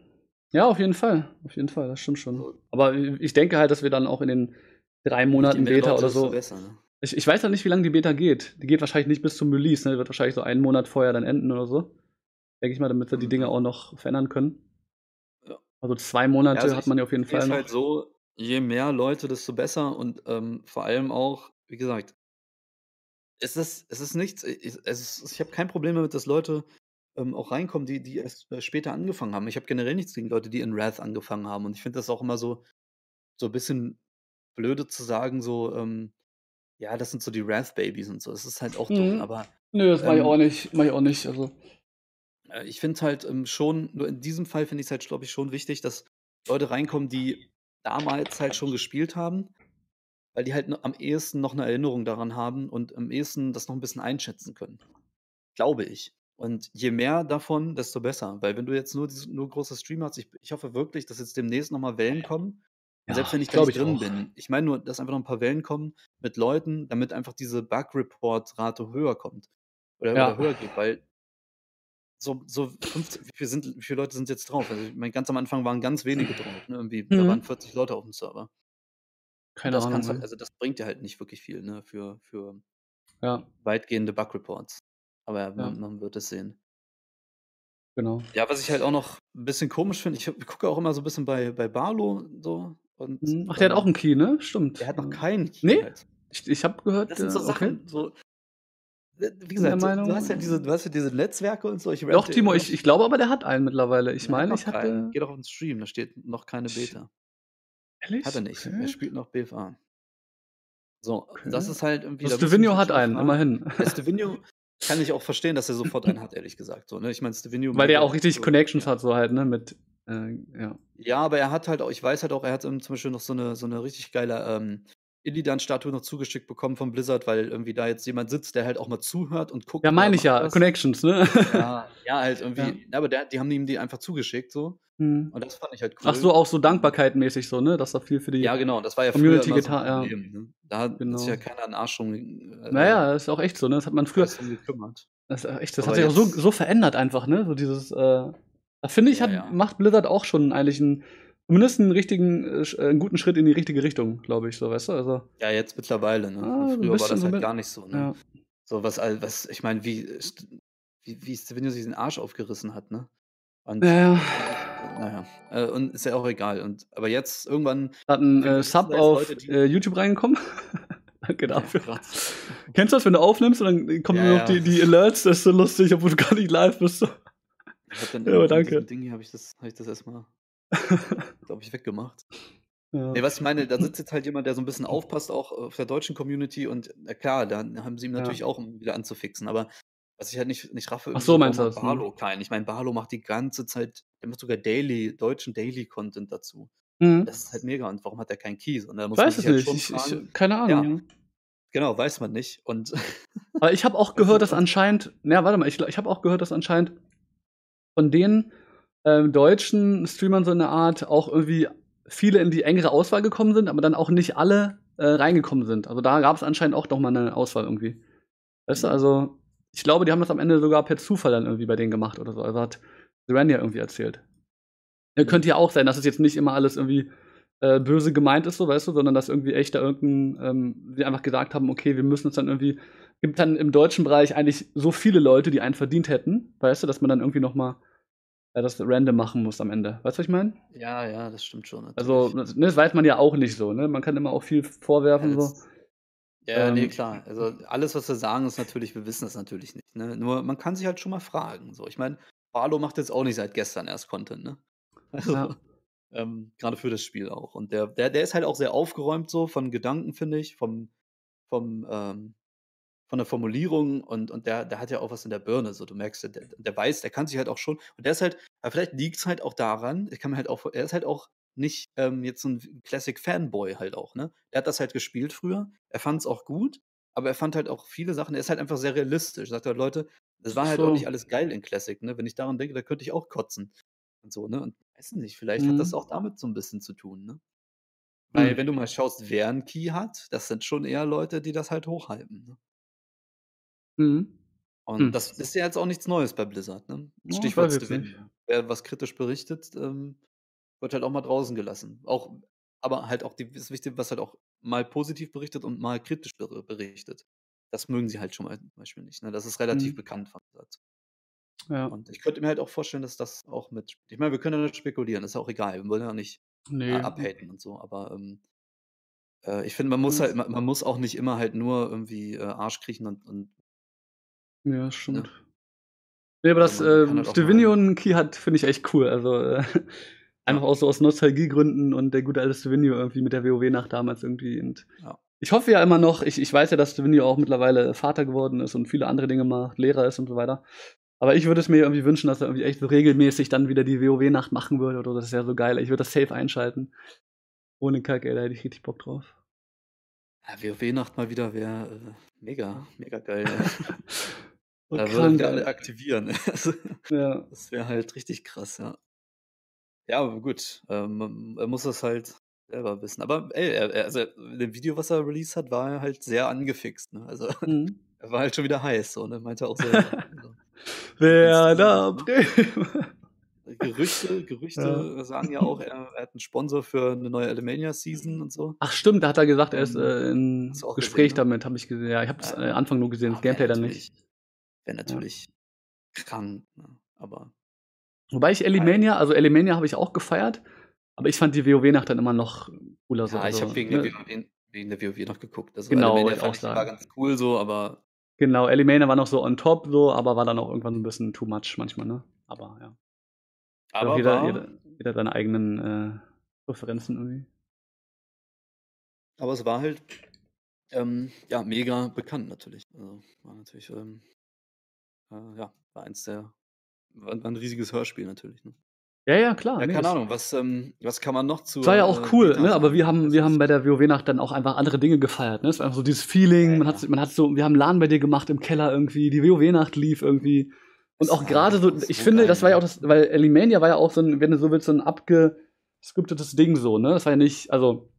Ja, auf jeden Fall. Auf jeden Fall, das stimmt schon. Aber ich denke halt, dass wir dann auch in den drei Monaten Beta oder so. besser, ne? Ich, ich weiß ja nicht, wie lange die Beta geht. Die geht wahrscheinlich nicht bis zum Release, ne? Die wird wahrscheinlich so einen Monat vorher dann enden oder so. Denke ich mal, damit sie die Dinge Mhm. auch noch verändern können. Ja. Also zwei Ja, Monate also hat man ja auf jeden Fall es noch. halt so, je mehr Leute, desto besser und ähm, vor allem auch, wie gesagt, es ist, es ist nichts, ich, es ist, ich habe kein Problem damit, dass Leute ähm, auch reinkommen, die, die erst äh, später angefangen haben. Ich habe generell nichts gegen Leute, die in Wrath angefangen haben und ich finde das auch immer so, so ein bisschen blöde zu sagen, so, ähm, ja, das sind so die Wrath-Babys und so. Das ist halt auch dumm, Mhm. aber Nö, das mache ich auch ähm, nicht. Mach ich auch nicht. Also. äh, ich finde halt ähm, schon, nur in diesem Fall finde ich es halt, glaube ich, schon wichtig, dass Leute reinkommen, die damals halt schon gespielt haben, weil die halt am ehesten noch eine Erinnerung daran haben und am ehesten das noch ein bisschen einschätzen können. Glaube ich. Und je mehr davon, desto besser. Weil wenn du jetzt nur, nur große Streamer hast, ich, ich hoffe wirklich, dass jetzt demnächst nochmal Wellen kommen. Und selbst Ja, wenn ich da nicht ich drin auch. bin, ich meine nur, dass einfach noch ein paar Wellen kommen mit Leuten, damit einfach diese Bug-Report-Rate höher kommt. Oder, oder höher geht, Ja. weil so, so 15, wie, viel sind, wie viele Leute sind jetzt drauf? Also ich meine, ganz am Anfang waren ganz wenige drauf. Ne? Irgendwie, Da waren Mhm. 40 Leute auf dem Server. Keine das Ahnung. halt, ey. also das bringt dir halt nicht wirklich viel, ne, für, für Ja, weitgehende Bug-Reports. Aber ja, ja, man, man wird es sehen. genau. Ja, was ich halt auch noch ein bisschen komisch finde, ich gucke auch immer so ein bisschen bei, bei Barlo so und Mhm. Ach, der hat auch ähm, einen Key, ne? der Stimmt. hat noch keinen Key Nee, halt. ich, ich habe gehört, Das sind äh, so okay. Sachen, so, äh, wie der gesagt, so, du hast ja diese, Meinung. du hast ja diese Netzwerke und so, ich Doch, Timo, ich, ich glaube aber, der hat einen mittlerweile. Ich Er meine, ich keinen. hatte. Geh doch auf den Stream, da steht noch keine Beta. Hat er ehrlich? nicht. Er Okay. spielt noch BFA. So, das Okay. ist halt irgendwie, Stevenio halt hat mal einen, immerhin. Der Stevenio kann ich auch verstehen, dass er sofort einen hat, ehrlich gesagt. So, ne? Ich meine, Stevenio Weil der ja auch richtig so, Connections ja. hat, so halt, ne? Mit, äh, ja. Ja, aber er hat halt auch, ich weiß halt auch, er hat ähm, zum Beispiel noch so eine, so eine richtig geile ähm, Illidan-Statue noch zugeschickt bekommen von Blizzard, weil irgendwie da jetzt jemand sitzt, der halt auch mal zuhört und guckt, Ja, meine ich ja. was. Connections, ne? Ja, ja, halt Ja. irgendwie, aber der, die haben ihm die einfach zugeschickt so. Hm. Und das fand ich halt Ach so, cool. auch so dankbarkeitmäßig so, ne? Dass da viel für die Ja, genau, das war ja früher Community so ein getan. Ja, Problem. Ne? Da hat sich ja genau. keiner einen Arsch drum äh, Naja, ist auch echt so, ne? Das hat man früher. Gekümmert. Das, echt, das hat sich auch so, so verändert einfach, ne? So dieses, äh, da finde ich, ja, hat, ja. macht Blizzard auch schon eigentlich einen, zumindest einen richtigen, äh, äh, einen guten Schritt in die richtige Richtung, glaube ich, so, weißt du? Also, Ja, jetzt mittlerweile, ne? ah, so ein früher war das so halt gar nicht so, ne? Ja. So was, all- was, ich meine, wie, wie, wie Stevenio sich den Arsch aufgerissen hat, ne? Und Ja, naja, äh, und ist ja auch egal. Und aber jetzt irgendwann Hat ein äh, Sub auf Leute, äh, YouTube reingekommen. Danke Ja, dafür. krass. Kennst du das, wenn du aufnimmst und dann kommen Ja, nur noch die, ja. die Alerts, das ist so lustig, obwohl du gar nicht live bist. So. Ich habe dann Ja, danke. Ding hier, habe ich das, habe ich das erstmal, glaube ich, weggemacht. ja. Nee, was ich meine, da sitzt jetzt halt jemand, der so ein bisschen aufpasst, auch auf der deutschen Community und na klar, da haben sie ihm ja. natürlich auch, um wieder anzufixen, aber was ich halt nicht, nicht raffe, Ach so, meinst du das? Ne? Barlo keinen? Ich meine, Barlo macht die ganze Zeit, der macht sogar Daily, deutschen Daily-Content dazu. Mhm. das ist halt mega. Und warum hat er keinen Keys? Und da muss man weiß sich es halt nicht. schon Ich, ich, keine ja, Ahnung. ne? genau, weiß man nicht. Und Aber ich habe auch gehört, dass anscheinend, na, warte mal, ich, ich habe auch gehört, dass anscheinend von den ähm, deutschen Streamern so eine Art auch irgendwie viele in die engere Auswahl gekommen sind, aber dann auch nicht alle äh, reingekommen sind. Also da gab es anscheinend auch noch mal eine Auswahl irgendwie. Weißt du, also ich glaube, die haben das am Ende sogar per Zufall dann irgendwie bei denen gemacht oder so. Also hat ja irgendwie erzählt. Ja, Mhm. könnte ja auch sein, dass es jetzt nicht immer alles irgendwie äh, böse gemeint ist, so weißt du, sondern dass irgendwie echt da irgendein, ähm, wir einfach gesagt haben, okay, wir müssen es dann irgendwie, gibt dann im deutschen Bereich eigentlich so viele Leute, die einen verdient hätten, weißt du, dass man dann irgendwie noch mal äh, das random machen muss am Ende. Weißt du, was ich meine? ja, ja, das stimmt schon, Also, natürlich. das, ne, das weiß man ja auch nicht so, ne? Man kann immer auch viel Ja, vorwerfen, so. Das, ja, nee, Ähm, klar. Also alles, was wir sagen, ist natürlich, wir wissen es natürlich nicht. Ne? Nur man kann sich halt schon mal fragen. So, ich meine, Barlow macht jetzt auch nicht seit gestern erst Content, ne? Also, Ja. ähm, grade für das Spiel auch. Und der der der ist halt auch sehr aufgeräumt so von Gedanken, finde ich, vom vom, ähm von der Formulierung und und der der hat ja auch was in der Birne, so. Du merkst, der der weiß, der kann sich halt auch schon und der ist halt aber vielleicht liegt's halt auch daran ich kann mir halt auch er ist halt auch nicht, ähm, jetzt so 'n Classic-Fanboy halt auch, ne? Er hat das halt gespielt früher, er fand's auch gut, aber er fand halt auch viele Sachen er ist halt einfach sehr realistisch. Sagt halt: „Leute, das war halt auch nicht so. alles geil in Classic, ne? Wenn ich daran denke, da könnte ich auch kotzen.“ Und so, ne? Und weiß nicht, vielleicht hat das Mhm. auch damit so 'n bisschen zu tun, ne? Weil Mhm. wenn du mal schaust, wer 'n Key hat, das sind schon eher Leute, die das halt hochhypen, ne? Mhm. Und Hm. das ist ja jetzt auch nichts Neues bei Blizzard, ne? Oh, ich Stichwort. Stevenio. Wer was kritisch berichtet, ähm, wird halt auch mal draußen gelassen. Auch aber halt auch die das Wichtige, was halt auch mal positiv berichtet und mal kritisch ber berichtet. Das mögen sie halt schon mal zum Beispiel nicht, ne? Das ist relativ Mhm. bekannt von Blizzard. Ja. Und ich könnte mir halt auch vorstellen, dass das auch mit ich meine, wir können ja nur spekulieren, ist ja auch egal. Wir wollen ja nicht, äh, Ne. abhaten und so, aber, ähm äh, ich finde, man muss halt Mhm. ma man muss auch nicht immer halt nur irgendwie, äh, Arsch kriechen und und Ja, ne? stimmt. Ne, aber dass, Also, man kann ähm, halt auch Stevenio mal 'n Key hat, finde ich echt cool. Also, äh, einfach Ja. auch so aus Nostalgiegründen und der gute alte Stevenio irgendwie mit der WoW-Nacht damals irgendwie und Ja. ich hoffe ja immer noch ich ich weiß ja, dass Stevenio auch mittlerweile Vater geworden ist und viele andere Dinge macht, Lehrer ist und so weiter. Aber ich würde es mir irgendwie wünschen, dass er irgendwie echt so regelmäßig dann wieder die WoW-Nacht machen würde oder. Das wäre so geil. Ich würde das safe einschalten. Ohne Kack, ey, da hätte ich richtig Bock drauf. Ja, WoW-Nacht mal wieder wäre, äh, mega mega geil, Da würden wir alle aktivieren. Ja. das wäre halt richtig krass, ja. Ja, gut, ähm, er muss das halt selber wissen. Aber ey, er also, dem Video, was er released hat, war er halt sehr angefixt, ne? Also, Mhm. er war halt schon wieder heiß so, ne? Meinte er auch selber. Also, Werder ne? Bremen. Gerüchte Gerüchte Ja. sagen ja auch, er er hat 'n Sponsor für 'ne neue Alimania Season und so. Ach stimmt, da hat er gesagt, er ist, Ähm, äh, auch Gespräch gesehen, ne? damit, habe ich gesehen. Ja, ich habe das, Ja, äh, Anfang nur gesehen, das ja, Gameplay dann nicht. wäre Ja. natürlich krank, ne? Aber Wobei ich. Elimania also, Elimania habe ich auch gefeiert, aber ich fand die WoW-Nacht dann immer noch cooler so, Ja, ich habe also, wegen der ne? WoW wegen der WoW noch geguckt. Also, Genau, wollte ich auch fand ich sagen. ganz cool so, aber Genau, Elimania war noch so on top so, aber war dann auch irgendwann so 'n bisschen too much manchmal, ne? Aber ja. Aber jeder war jeder jeder seine eigenen, äh, Präferenzen irgendwie. aber es war halt, ähm, ja, mega bekannt natürlich. Also, war natürlich, ähm, äh, ja, war eins der war war 'n riesiges Hörspiel natürlich, ne? Ja, ja, klar, Ja, ne, keine Ahnung, was, ähm was kann man noch Es war ja auch äh, cool, ne? Aber wir haben wir haben es bei der WoW-Nacht dann auch einfach andere Dinge gefeiert, ne? Es war einfach so dieses Ja, Feeling, man hat ja. man hat so wir haben LAN bei dir gemacht im Keller irgendwie, die WoW-Nacht lief irgendwie. Und Es auch war grade so ich so finde, geil, das war ja auch das weil Elimania war ja auch so 'n, wenn du so willst, so 'n abgescriptetes Ding so, ne? Das war ja nicht also,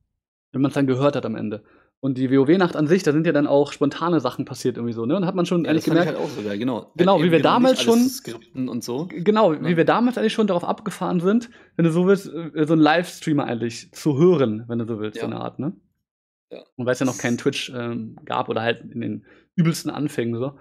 wenn man's dann gehört hat am Ende. Und die WoW-Nacht an sich, da sind ja dann auch spontane Sachen passiert irgendwie so, ne? Dann hat man schon Ja, eigentlich fand ich gemerkt halt auch so geil, genau. Genau, wie eben wir genau damals schon skripten und so, genau, wie ne? wir damals eigentlich schon darauf abgefahren sind, wenn du so willst, äh, so 'n Livestreamer eigentlich zu hören, wenn du so willst, so Ja. 'ne Art, ne? Ja. Und weil's ja noch kein Das Twitch, ähm, gab oder halt in den übelsten Anfängen so.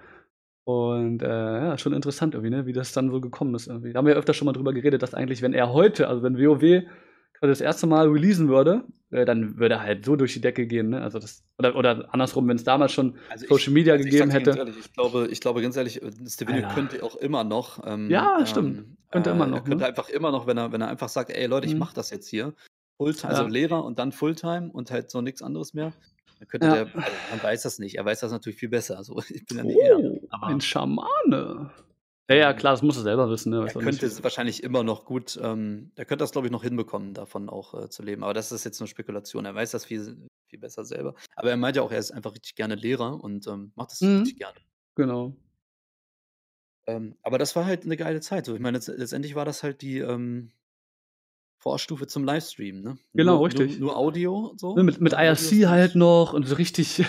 Und, äh, ja, schon interessant irgendwie, ne, wie das dann so gekommen ist irgendwie. Da haben wir ja öfter schon mal drüber geredet, dass eigentlich, wenn er heute also, wenn WoW quasi das erste Mal releasen würde, äh, dann würde er halt so durch die Decke gehen, ne? Also, das oder oder andersrum, wenn's damals schon Also, Social ich Media also, gegeben hätte. ehrlich, ich glaube ich glaube ganz ehrlich, äh, Alter. könnte auch immer noch, ähm, Ja, stimmt. ähm, Könnte äh, immer er noch, könnte ne? einfach immer noch, wenn er wenn er einfach sagt: „Ey Leute, ich Mhm. mache das jetzt hier Fullti also, Ja. Lehrer und dann Fulltime und halt so nix anderes mehr“, dann könnte Ja. der also, man weiß das nicht. Er weiß das natürlich viel besser. Also, ich bin ja nicht er, Oh, aber ein Schamane. Ja, ja, ähm, klar, das musst du selber wissen, ne? er könnte es wahrscheinlich immer noch gut ähm, er könnte das, glaube ich, noch hinbekommen, davon auch, äh, zu leben. Aber das ist jetzt nur Spekulation. Er weiß das viel viel besser selber. Aber er meint ja auch, er ist einfach richtig gerne Lehrer und, ähm, macht das richtig Mhm. gerne. Genau. Ähm, aber das war halt 'ne geile Zeit so. Ich meine, letzt letztendlich war das halt die, ähm Vorstufe zum Livestream, ne? Genau, Nur nur richtig. nur Audio Ne, so, mit mit äh, IRC halt noch und so richtig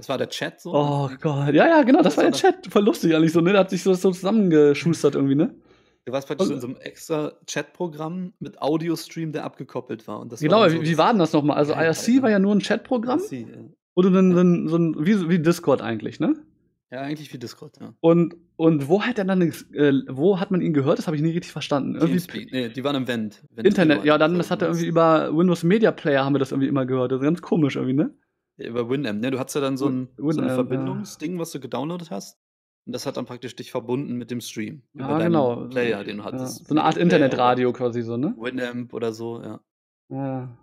Das war der Chat so? Oh. Gott. Ja, ja, genau, das Das war war der Chat. Voll lustig eigentlich so, ne? Der hat sich so so zusammengeschustert irgendwie, ne? Du warst praktisch so in so 'nem extra Chatprogramm mit Audiostream, der abgekoppelt war. Und das war Genau, dann wie so wie das war denn das noch mal? Also, IRC war ne? ja nur 'n Chatprogramm, IRC, ja. wo du Ja. 'nen so 'n wie wie Discord eigentlich, ne? Ja, eigentlich wie Discord, ja. Und und wo hat er dann äh, wo hat man ihn gehört? Das habe ich nie richtig verstanden. Irgendwie p Teamspeak, ne, die waren im Vent Internet, ja, dann das hat er irgendwie über Windows Media Player haben wir das irgendwie immer gehört. Das ist ganz komisch irgendwie, ne? Über Winamp, ne? Du hattest ja dann so Win 'n so Winamp, ja. Verbindungsding, was du gedownloadet hast. Und das hat dann praktisch dich verbunden mit dem Stream. Über ja, genau. Player, den du hattest. Ja. So eine Art Internetradio quasi so, ne? Winamp oder so, ja. Ja.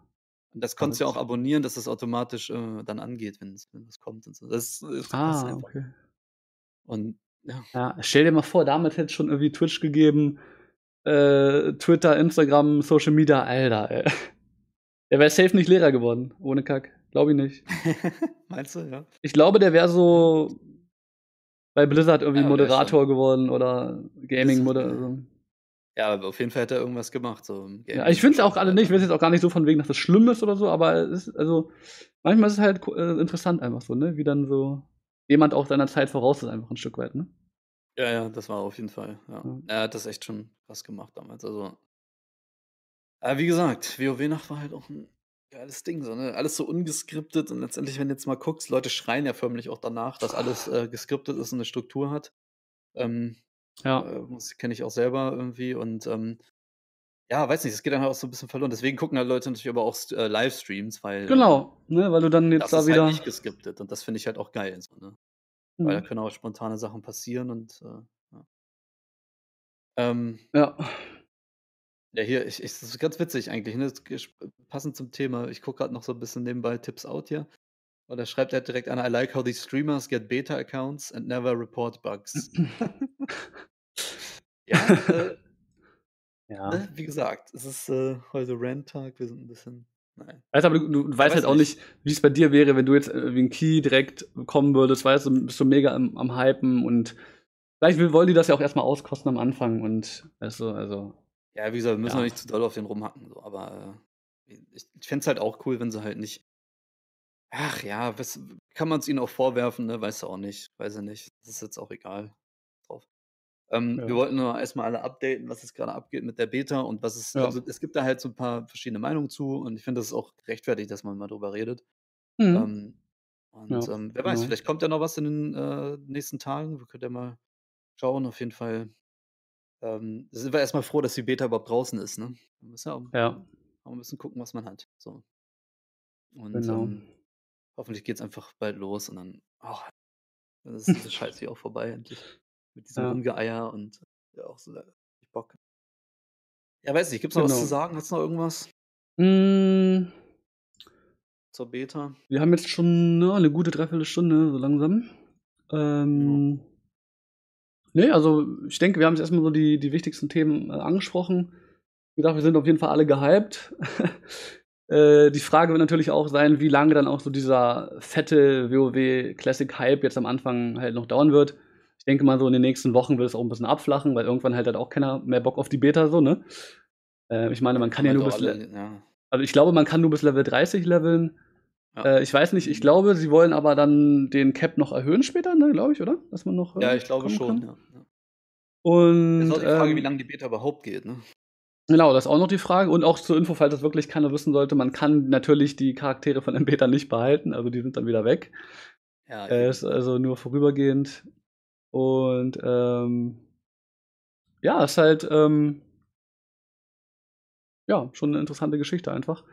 Und das konntest du ja auch abonnieren, dass das automatisch äh, dann angeht, wenn es kommt und so. Das ist ah, okay. Und ja. ja. Stell dir mal vor, damit hätte es schon irgendwie Twitch gegeben, äh, Twitter, Instagram, Social Media, Alter, ey. Der wäre safe nicht Lehrer geworden, ohne Kack. Glaube ich nicht. Meinst du, ja? Ich glaube, der wäre so bei Blizzard irgendwie ja, Moderator geworden oder Gaming-Moderator. Ja, aber auf jeden Fall hätte er irgendwas gemacht. So ja, ich finde es auch alle nicht. Ich will jetzt auch gar nicht so von wegen, dass das schlimm ist oder so, aber es ist, also, manchmal ist es halt äh, interessant einfach so, ne? Wie dann so jemand auch seiner Zeit voraus ist, einfach ein Stück weit, ne? Ja, ja, das war auf jeden Fall. Ja. ja. Er hat das echt schon was gemacht damals. Also, aber wie gesagt, WoW-Nacht war halt auch ein geiles Ding. So, ne? Alles so ungeskriptet und letztendlich, wenn du jetzt mal guckst, Leute schreien ja förmlich auch danach, dass alles äh, geskriptet ist und eine Struktur hat. Ähm, ja. Äh, kenne ich auch selber irgendwie und ähm, ja, weiß nicht, es geht dann halt auch so ein bisschen verloren. Deswegen gucken halt Leute natürlich aber auch äh, Livestreams, weil. Genau, ne, weil du dann jetzt das da ist wieder. Halt nicht geskriptet und das finde ich halt auch geil. So, ne? Mhm. Weil da können auch spontane Sachen passieren und. Äh, ja. Ähm, ja. Ja, hier, ich, ich, das ist ganz witzig eigentlich, ne? Passend zum Thema. Ich gucke gerade noch so ein bisschen nebenbei Tipps out hier. Und da schreibt er direkt an, I like how these streamers get beta accounts and never report bugs. ja, äh, ja. Ne? wie gesagt, es ist äh, heute Rant-Tag, wir sind ein bisschen. Nein. Weißt aber du, du weißt halt auch nicht, wie es bei dir wäre, wenn du jetzt äh, wie ein Key direkt kommen würdest, weißt du, bist du mega am, am Hypen und vielleicht wollen die das ja auch erstmal auskosten am Anfang und weißt du, also. Ja, wie gesagt, wir müssen ja. nicht zu doll auf den rumhacken, so, aber äh, ich, ich fände es halt auch cool, wenn sie halt nicht. Ach ja, was kann man es ihnen auch vorwerfen, ne? Weißt du auch nicht. Weiß ich nicht. Das ist jetzt auch egal. Ähm, ja. Wir wollten nur erstmal alle updaten, was jetzt gerade abgeht mit der Beta und was es, ja. also es gibt da halt so ein paar verschiedene Meinungen zu und ich finde, das ist auch gerechtfertigt, dass man mal drüber redet. Mhm. Ähm, und ja, ähm, wer weiß, genau. vielleicht kommt ja noch was in den äh, nächsten Tagen. Wir können ja mal schauen. Auf jeden Fall ähm, sind wir erstmal froh, dass die Beta überhaupt draußen ist. Ne? Wir müssen ja, auch, ja. auch ein bisschen gucken, was man hat. So. Und genau. ähm, hoffentlich geht es einfach bald los und dann, oh, dann ist diese Scheiße hier auch vorbei endlich. Mit diesem ja. Rumgeeier und ja auch so Bock. Ja, weiß nicht, gibt es noch genau. was zu sagen? Hast du noch irgendwas? Mm. Zur Beta? Wir haben jetzt schon ne, eine gute Dreiviertelstunde, so langsam. Ähm, ja. Nee, also ich denke, wir haben jetzt erstmal so die, die wichtigsten Themen äh, angesprochen. Wie gesagt, wir sind auf jeden Fall alle gehypt. äh, die Frage wird natürlich auch sein, wie lange dann auch so dieser fette WoW Classic Hype jetzt am Anfang halt noch dauern wird denke mal, so in den nächsten Wochen wird es auch ein bisschen abflachen, weil irgendwann halt hat auch keiner mehr Bock auf die Beta so, ne? Äh, ich meine, man kann ja nur bis. Alle, ja. Also ich glaube, man kann nur bis Level 30 leveln. Ja. Äh, ich weiß nicht, ich glaube, sie wollen aber dann den Cap noch erhöhen später, ne, glaube ich, oder? Dass man noch. Äh, ja, ich glaube schon, ja. Und. Das ist auch die Frage, ähm, wie lange die Beta überhaupt geht, ne? Genau, das ist auch noch die Frage. Und auch zur Info, falls das wirklich keiner wissen sollte, man kann natürlich die Charaktere von dem Beta nicht behalten, also die sind dann wieder weg. Ja, äh, ist also nur vorübergehend. Und ähm, ja, ist halt ähm, ja schon eine interessante Geschichte einfach.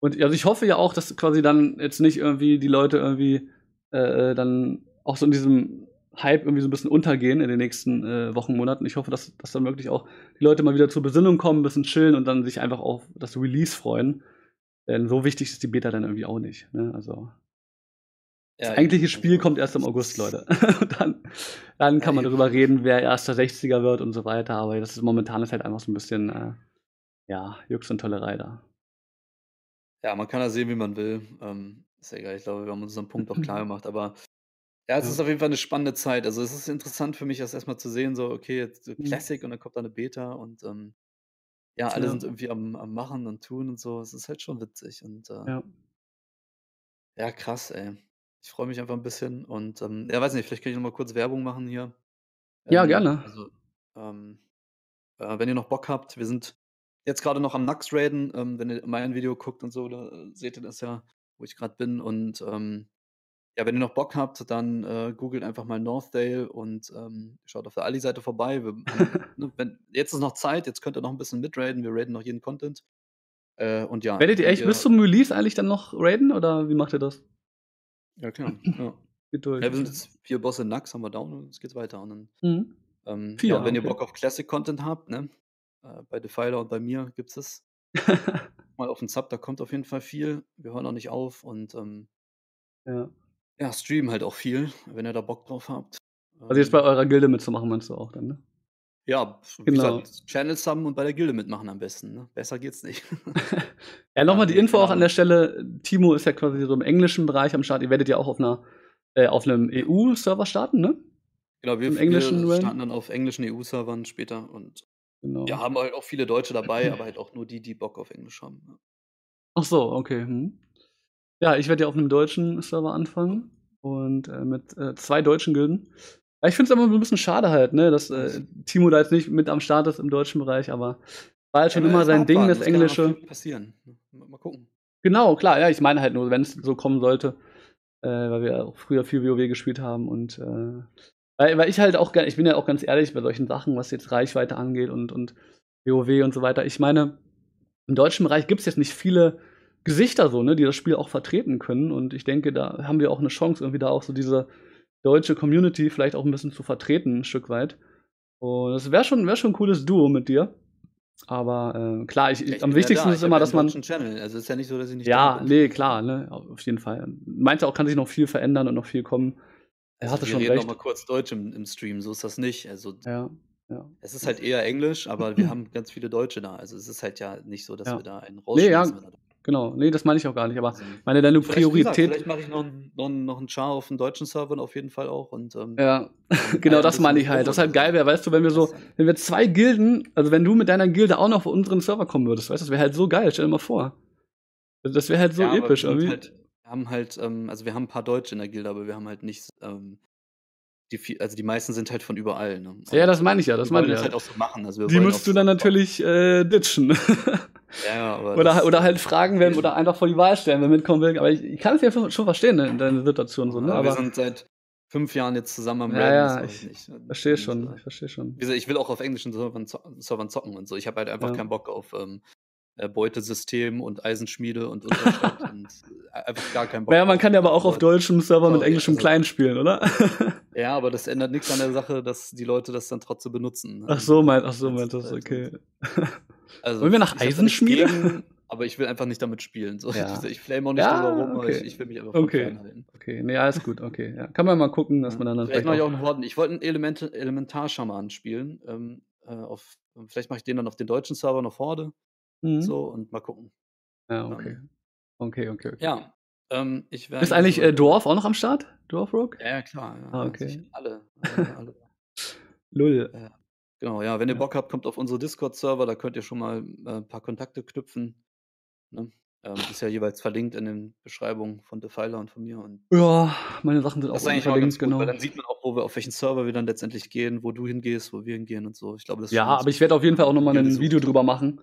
Und also ich hoffe ja auch, dass quasi dann jetzt nicht irgendwie die Leute irgendwie äh, dann auch so in diesem Hype irgendwie so ein bisschen untergehen in den nächsten äh, Wochen, Monaten. Ich hoffe, dass, dass dann wirklich auch die Leute mal wieder zur Besinnung kommen, ein bisschen chillen und dann sich einfach auf das Release freuen. Denn so wichtig ist die Beta dann irgendwie auch nicht. Ne? Also das ja, eigentliche Spiel kommt erst im August, Leute. dann, dann kann man darüber reden, wer erster 60er wird und so weiter. Aber das ist momentan ist halt einfach so ein bisschen, äh, ja, Jux und Tollerei da. Ja, man kann da sehen, wie man will. Ähm, ist ja egal, ich glaube, wir haben unseren Punkt auch klar gemacht. Aber ja, es ja. ist auf jeden Fall eine spannende Zeit. Also es ist interessant für mich, das erstmal zu sehen, so, okay, jetzt mhm. Classic und dann kommt da eine Beta und ähm, ja, alle ja. sind irgendwie am, am Machen und Tun und so. Es ist halt schon witzig. Und äh, ja. ja, krass, ey. Ich freue mich einfach ein bisschen und, ähm, ja, weiß nicht, vielleicht kann ich noch mal kurz Werbung machen hier. Ja, Ähm, gerne. also, ähm, äh, wenn ihr noch Bock habt, wir sind jetzt gerade noch am Nax raiden. Ähm, wenn ihr mein Video guckt und so, da äh, seht ihr das ja, wo ich gerade bin. Und ähm, ja, wenn ihr noch Bock habt, dann äh, googelt einfach mal Northdale und ähm, schaut auf der Ali-Seite vorbei. Wir, ne, wenn, jetzt ist noch Zeit, jetzt könnt ihr noch ein bisschen mitraiden. Wir raiden noch jeden Content. Äh, und ja, Werdet ihr echt bis zum Release eigentlich dann noch raiden oder wie macht ihr das? Ja, klar. Ja. geht durch. Ja, wir sind jetzt vier Bosse Nax, haben wir down und jetzt geht's weiter. Und dann, Mhm. ähm, Vier, ja, wenn ihr okay. Bock auf Classic-Content habt, ne, äh, bei Defiler und bei mir gibt's es. Mal auf den Sub, da kommt auf jeden Fall viel. Wir hören auch nicht auf und ähm, Ja. Ja, streamen halt auch viel, wenn ihr da Bock drauf habt. Also jetzt bei Ähm, eurer Gilde mitzumachen, meinst du auch dann, ne? ja, Genau. gesagt, Channels haben und bei der Gilde mitmachen am besten. Ne? Besser geht's nicht. Ja, nochmal die Info auch an der. Stelle. Timo ist ja quasi so im englischen Bereich am Start. Ihr werdet ja auch auf einer äh, auf einem EU-Server starten, ne? Genau, wir, Im englischen wir starten dann auf englischen EU-Servern später und Genau. ja, haben halt auch viele Deutsche dabei, aber halt auch nur die, die Bock auf Englisch haben. ne? Ach so, okay. Hm. Ja, ich werde ja auf einem deutschen Server anfangen und äh, mit äh, zwei deutschen Gilden. Ja, ich finde es immer so ein bisschen schade halt, ne, dass äh, Timo da jetzt nicht mit am Start ist im deutschen Bereich, aber war halt schon Ja, immer sein Ding, das ja Englische. viel passieren. ne? Mal, gucken. Genau, klar, ja, ich meine halt nur, wenn es so kommen sollte, äh, weil wir auch früher viel WoW gespielt haben und äh, weil, weil ich halt auch, ich bin ja auch ganz ehrlich bei solchen Sachen, was jetzt Reichweite angeht und, und WoW und so weiter. Ich meine, im deutschen Bereich gibt es jetzt nicht viele Gesichter so, ne, die das Spiel auch vertreten können und ich denke, da haben wir auch eine Chance, irgendwie da auch so diese deutsche Community vielleicht auch ein bisschen zu vertreten, ein Stück weit. Und das wäre schon, wär schon ein cooles Duo mit dir. Aber äh, klar, ich, ich am wichtigsten da, ist immer, dass einen man. deutschen Channel. Also ist ja nicht so, dass ich nicht Ja, nee, klar, ne, auf jeden Fall. Meinst du auch, kann sich noch viel verändern und noch viel kommen. Er Also hatte wir schon reden recht. noch mal kurz Deutsch im, im Stream, so ist das nicht. Also Ja, ja. es ist halt eher Englisch, aber wir haben ganz viele Deutsche da. Also es ist halt ja nicht so, dass Ja. wir da einen Nee, ja, rausschmeißen. Genau. Nee, das meine ich auch gar nicht. Aber Also, meine, deine vielleicht, wie gesagt, Priorität. vielleicht mache ich noch einen, noch, noch einen Char auf den deutschen Servern auf jeden Fall auch. Und, ähm, Ja, genau das meine ich halt. Das halt geil wäre, weißt du, wenn wir so, wenn wir zwei Gilden, also wenn du mit deiner Gilde auch noch auf unseren Server kommen würdest, weißt du, das wäre halt so geil, stell dir mal vor. Also Das wäre halt so Ja, episch irgendwie. Halt, wir haben halt, ähm, also wir haben ein paar Deutsche in der Gilde, aber wir haben halt nicht, ähm, die, viel- also die meisten sind halt von überall. Ne? ja, das meine ich ja, das meine ich ja. halt auch so machen. Also wir Die musst du dann natürlich äh, ditchen. Ja, oder, oder halt fragen, wenn, oder einfach vor die Wahl stellen, wer mitkommen will. Aber ich, ich kann es ja schon verstehen, ne, in deiner Situation so, ne? aber wir Aber sind seit fünf Jahren jetzt zusammen am Ja, ja, das weiß ich verstehe schon, ich verstehe schon. Ich will auch auf englischen Servern, zo Servern zocken und so. Ich habe halt einfach Ja. keinen Bock auf ähm, äh, Beutesystem und Eisenschmiede und Unterstadt und äh, einfach gar keinen Bock. Naja, man kann ja aber auch auf deutschem Server mit englischem also- Klein spielen, oder? Ja, aber das ändert nichts an der Sache, dass die Leute das dann trotzdem benutzen. ne? ach so, meint, ach so, meint das, okay. Also, Wollen wir nach Eisenschmiede? gegen, aber ich will einfach nicht damit spielen. So. Ja. Ich flame auch nicht Ja, drüber rum, okay. ich, ich will mich einfach Okay. fernhalten. Okay, nee, alles gut, okay. Ja. Kann man mal gucken, dass man dann, Vielleicht mache ich auch einen Horden. Ich wollte einen Element Elementarschaman spielen. Ähm, äh, auf, vielleicht mache ich den dann auf den deutschen Server noch Horde. Mhm. So und mal gucken. Ja, okay. Okay, okay, okay. Ja. Ähm, ich Ist eigentlich äh, Dwarf auch noch am Start? Dwarf Rogue? Ja, ja, klar. Ja, Ah, okay. Alle. alle, alle. Lull. Genau, ja, wenn ihr. Bock habt, kommt auf unsere Discord-Server, da könnt ihr schon mal äh, ein paar Kontakte knüpfen. Ne? Ähm, ist ja jeweils verlinkt in den Beschreibungen von Defiler und von mir. Und Ja, meine Sachen sind auch verlinkt, gut, genau. weil dann sieht man auch, wo wir, auf welchen Server wir dann letztendlich gehen, wo du hingehst, wo wir hingehen und so. Ich glaube, das ist Ja, aber ich werde auf jeden Fall auch nochmal ein. Video drüber machen,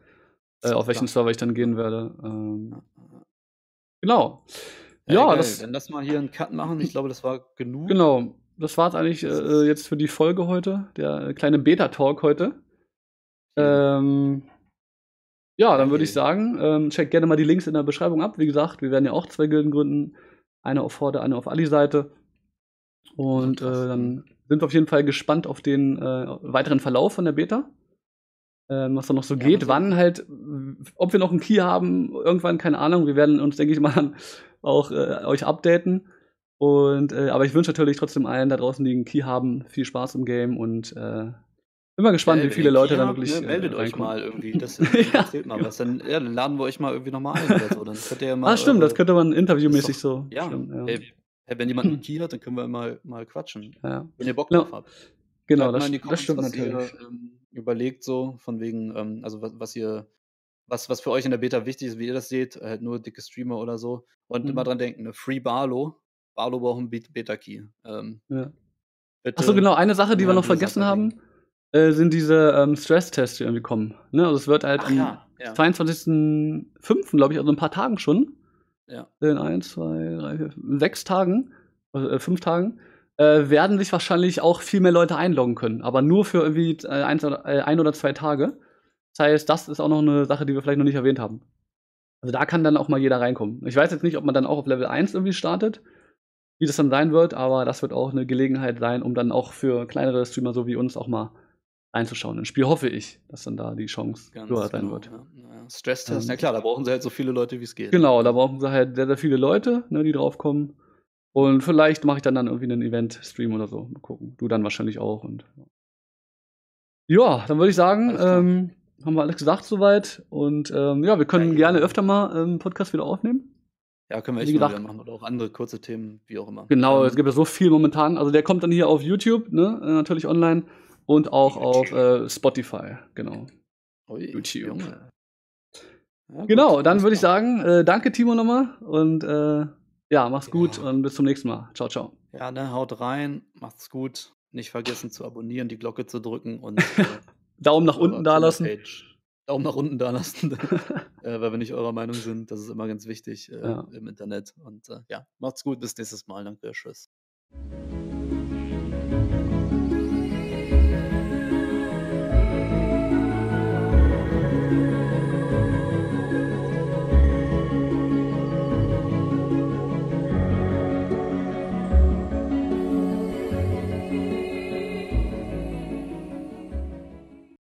äh, auf welchen Klar. Server ich dann gehen werde. Ähm, genau. Ja, Ja, das, Dann lass mal hier einen Cut machen. Ich glaube, das war genug. genau. Das war's eigentlich Das äh, ist- jetzt für die Folge heute, der kleine Beta-Talk heute. Ähm, ja, dann würde ich sagen, ähm, checkt gerne mal die Links in der Beschreibung ab. Wie gesagt, wir werden ja auch zwei Gilden gründen. Eine auf Horde, eine auf Ali-Seite. Und äh, dann sind wir auf jeden Fall gespannt auf den äh, weiteren Verlauf von der Beta. Ähm, was da noch so Ja, geht, also- wann halt, ob wir noch einen Key haben, irgendwann, keine Ahnung. Wir werden uns, denke ich mal, auch äh, euch updaten. Und, äh, aber ich wünsche natürlich trotzdem allen da draußen, die einen Key haben, viel Spaß im Game und äh, bin mal gespannt, Geil, wie viele Leute habt, wirklich ne, äh, meldet euch mal irgendwie. Das, Ja. erzählt mal was. Dann, ja, dann laden wir euch mal irgendwie nochmal ein oder so. Dann könnt ihr ja mal. Ah, stimmt, das eure- könnte man interviewmäßig so. Ja, Stimmt, ja. Ey, wenn jemand einen Key hat, dann können wir mal, mal quatschen. ja. Wenn ihr Bock Ja, drauf habt. Genau, das, das stimmt natürlich. Ihr, ähm, überlegt so, von wegen, ähm, also was, was ihr, was, was für euch in der Beta wichtig ist, wie ihr das seht, halt nur dicke Streamer oder so. Und Mhm. immer dran denken, ne, Free Barlow. Barlow braucht einen Bet- Beta-Key. Ähm, Ja. Achso, genau, eine Sache, die Ja, wir noch vergessen haben, äh, sind diese ähm, Stresstests, die irgendwie kommen. Ne? Also es wird halt Ach am ja, ja. 22.05., glaube ich, also in ein paar Tagen schon, ja. in eins, zwei, drei, vier, sechs Tagen, also, äh, fünf Tagen, äh, werden sich wahrscheinlich auch viel mehr Leute einloggen können. Aber nur für irgendwie äh, oder, äh, ein oder zwei Tage. Das heißt, das ist auch noch eine Sache, die wir vielleicht noch nicht erwähnt haben. Also da kann dann auch mal jeder reinkommen. Ich weiß jetzt nicht, ob man dann auch auf Level 1 irgendwie startet. Wie das dann sein wird, aber das wird auch eine Gelegenheit sein, um dann auch für kleinere Streamer so wie uns auch mal einzuschauen. Ein Spiel hoffe ich, dass dann da die Chance Ganz höher sein genau, wird. ja. Ja, Stresstest, Ähm, na klar, da brauchen sie halt so viele Leute, wie es geht. Genau, da brauchen sie halt sehr, sehr viele Leute, ne, die drauf kommen. Und vielleicht mache ich dann, dann irgendwie einen Event-Stream oder so. Mal gucken. Du dann wahrscheinlich auch. Und, ja, dann würde ich sagen, ähm, haben wir alles gesagt soweit. Und ähm, ja, wir können Ja, gerne öfter mal einen Podcast wieder aufnehmen. Ja, können wir echt wieder machen. Oder auch andere kurze Themen, wie auch immer. Genau, Ähm, es gibt ja so viel momentan. Also der kommt dann hier auf YouTube, ne, äh, natürlich online. Und auch auf äh, Spotify, genau. ui, YouTube. Ja, gut, Genau, dann würde ich sagen, äh, danke Timo nochmal. Und äh, ja, mach's Ja. gut und bis zum nächsten Mal. Ciao, ciao. Ja, ne, haut rein, macht's gut. Nicht vergessen zu abonnieren, die Glocke zu drücken und äh, Daumen nach unten da lassen. Page- Daumen nach unten da lassen, äh, weil wir nicht eurer Meinung sind. Das ist immer ganz wichtig äh, Ja. im Internet. Und äh, ja, macht's gut, bis nächstes Mal. Danke, tschüss.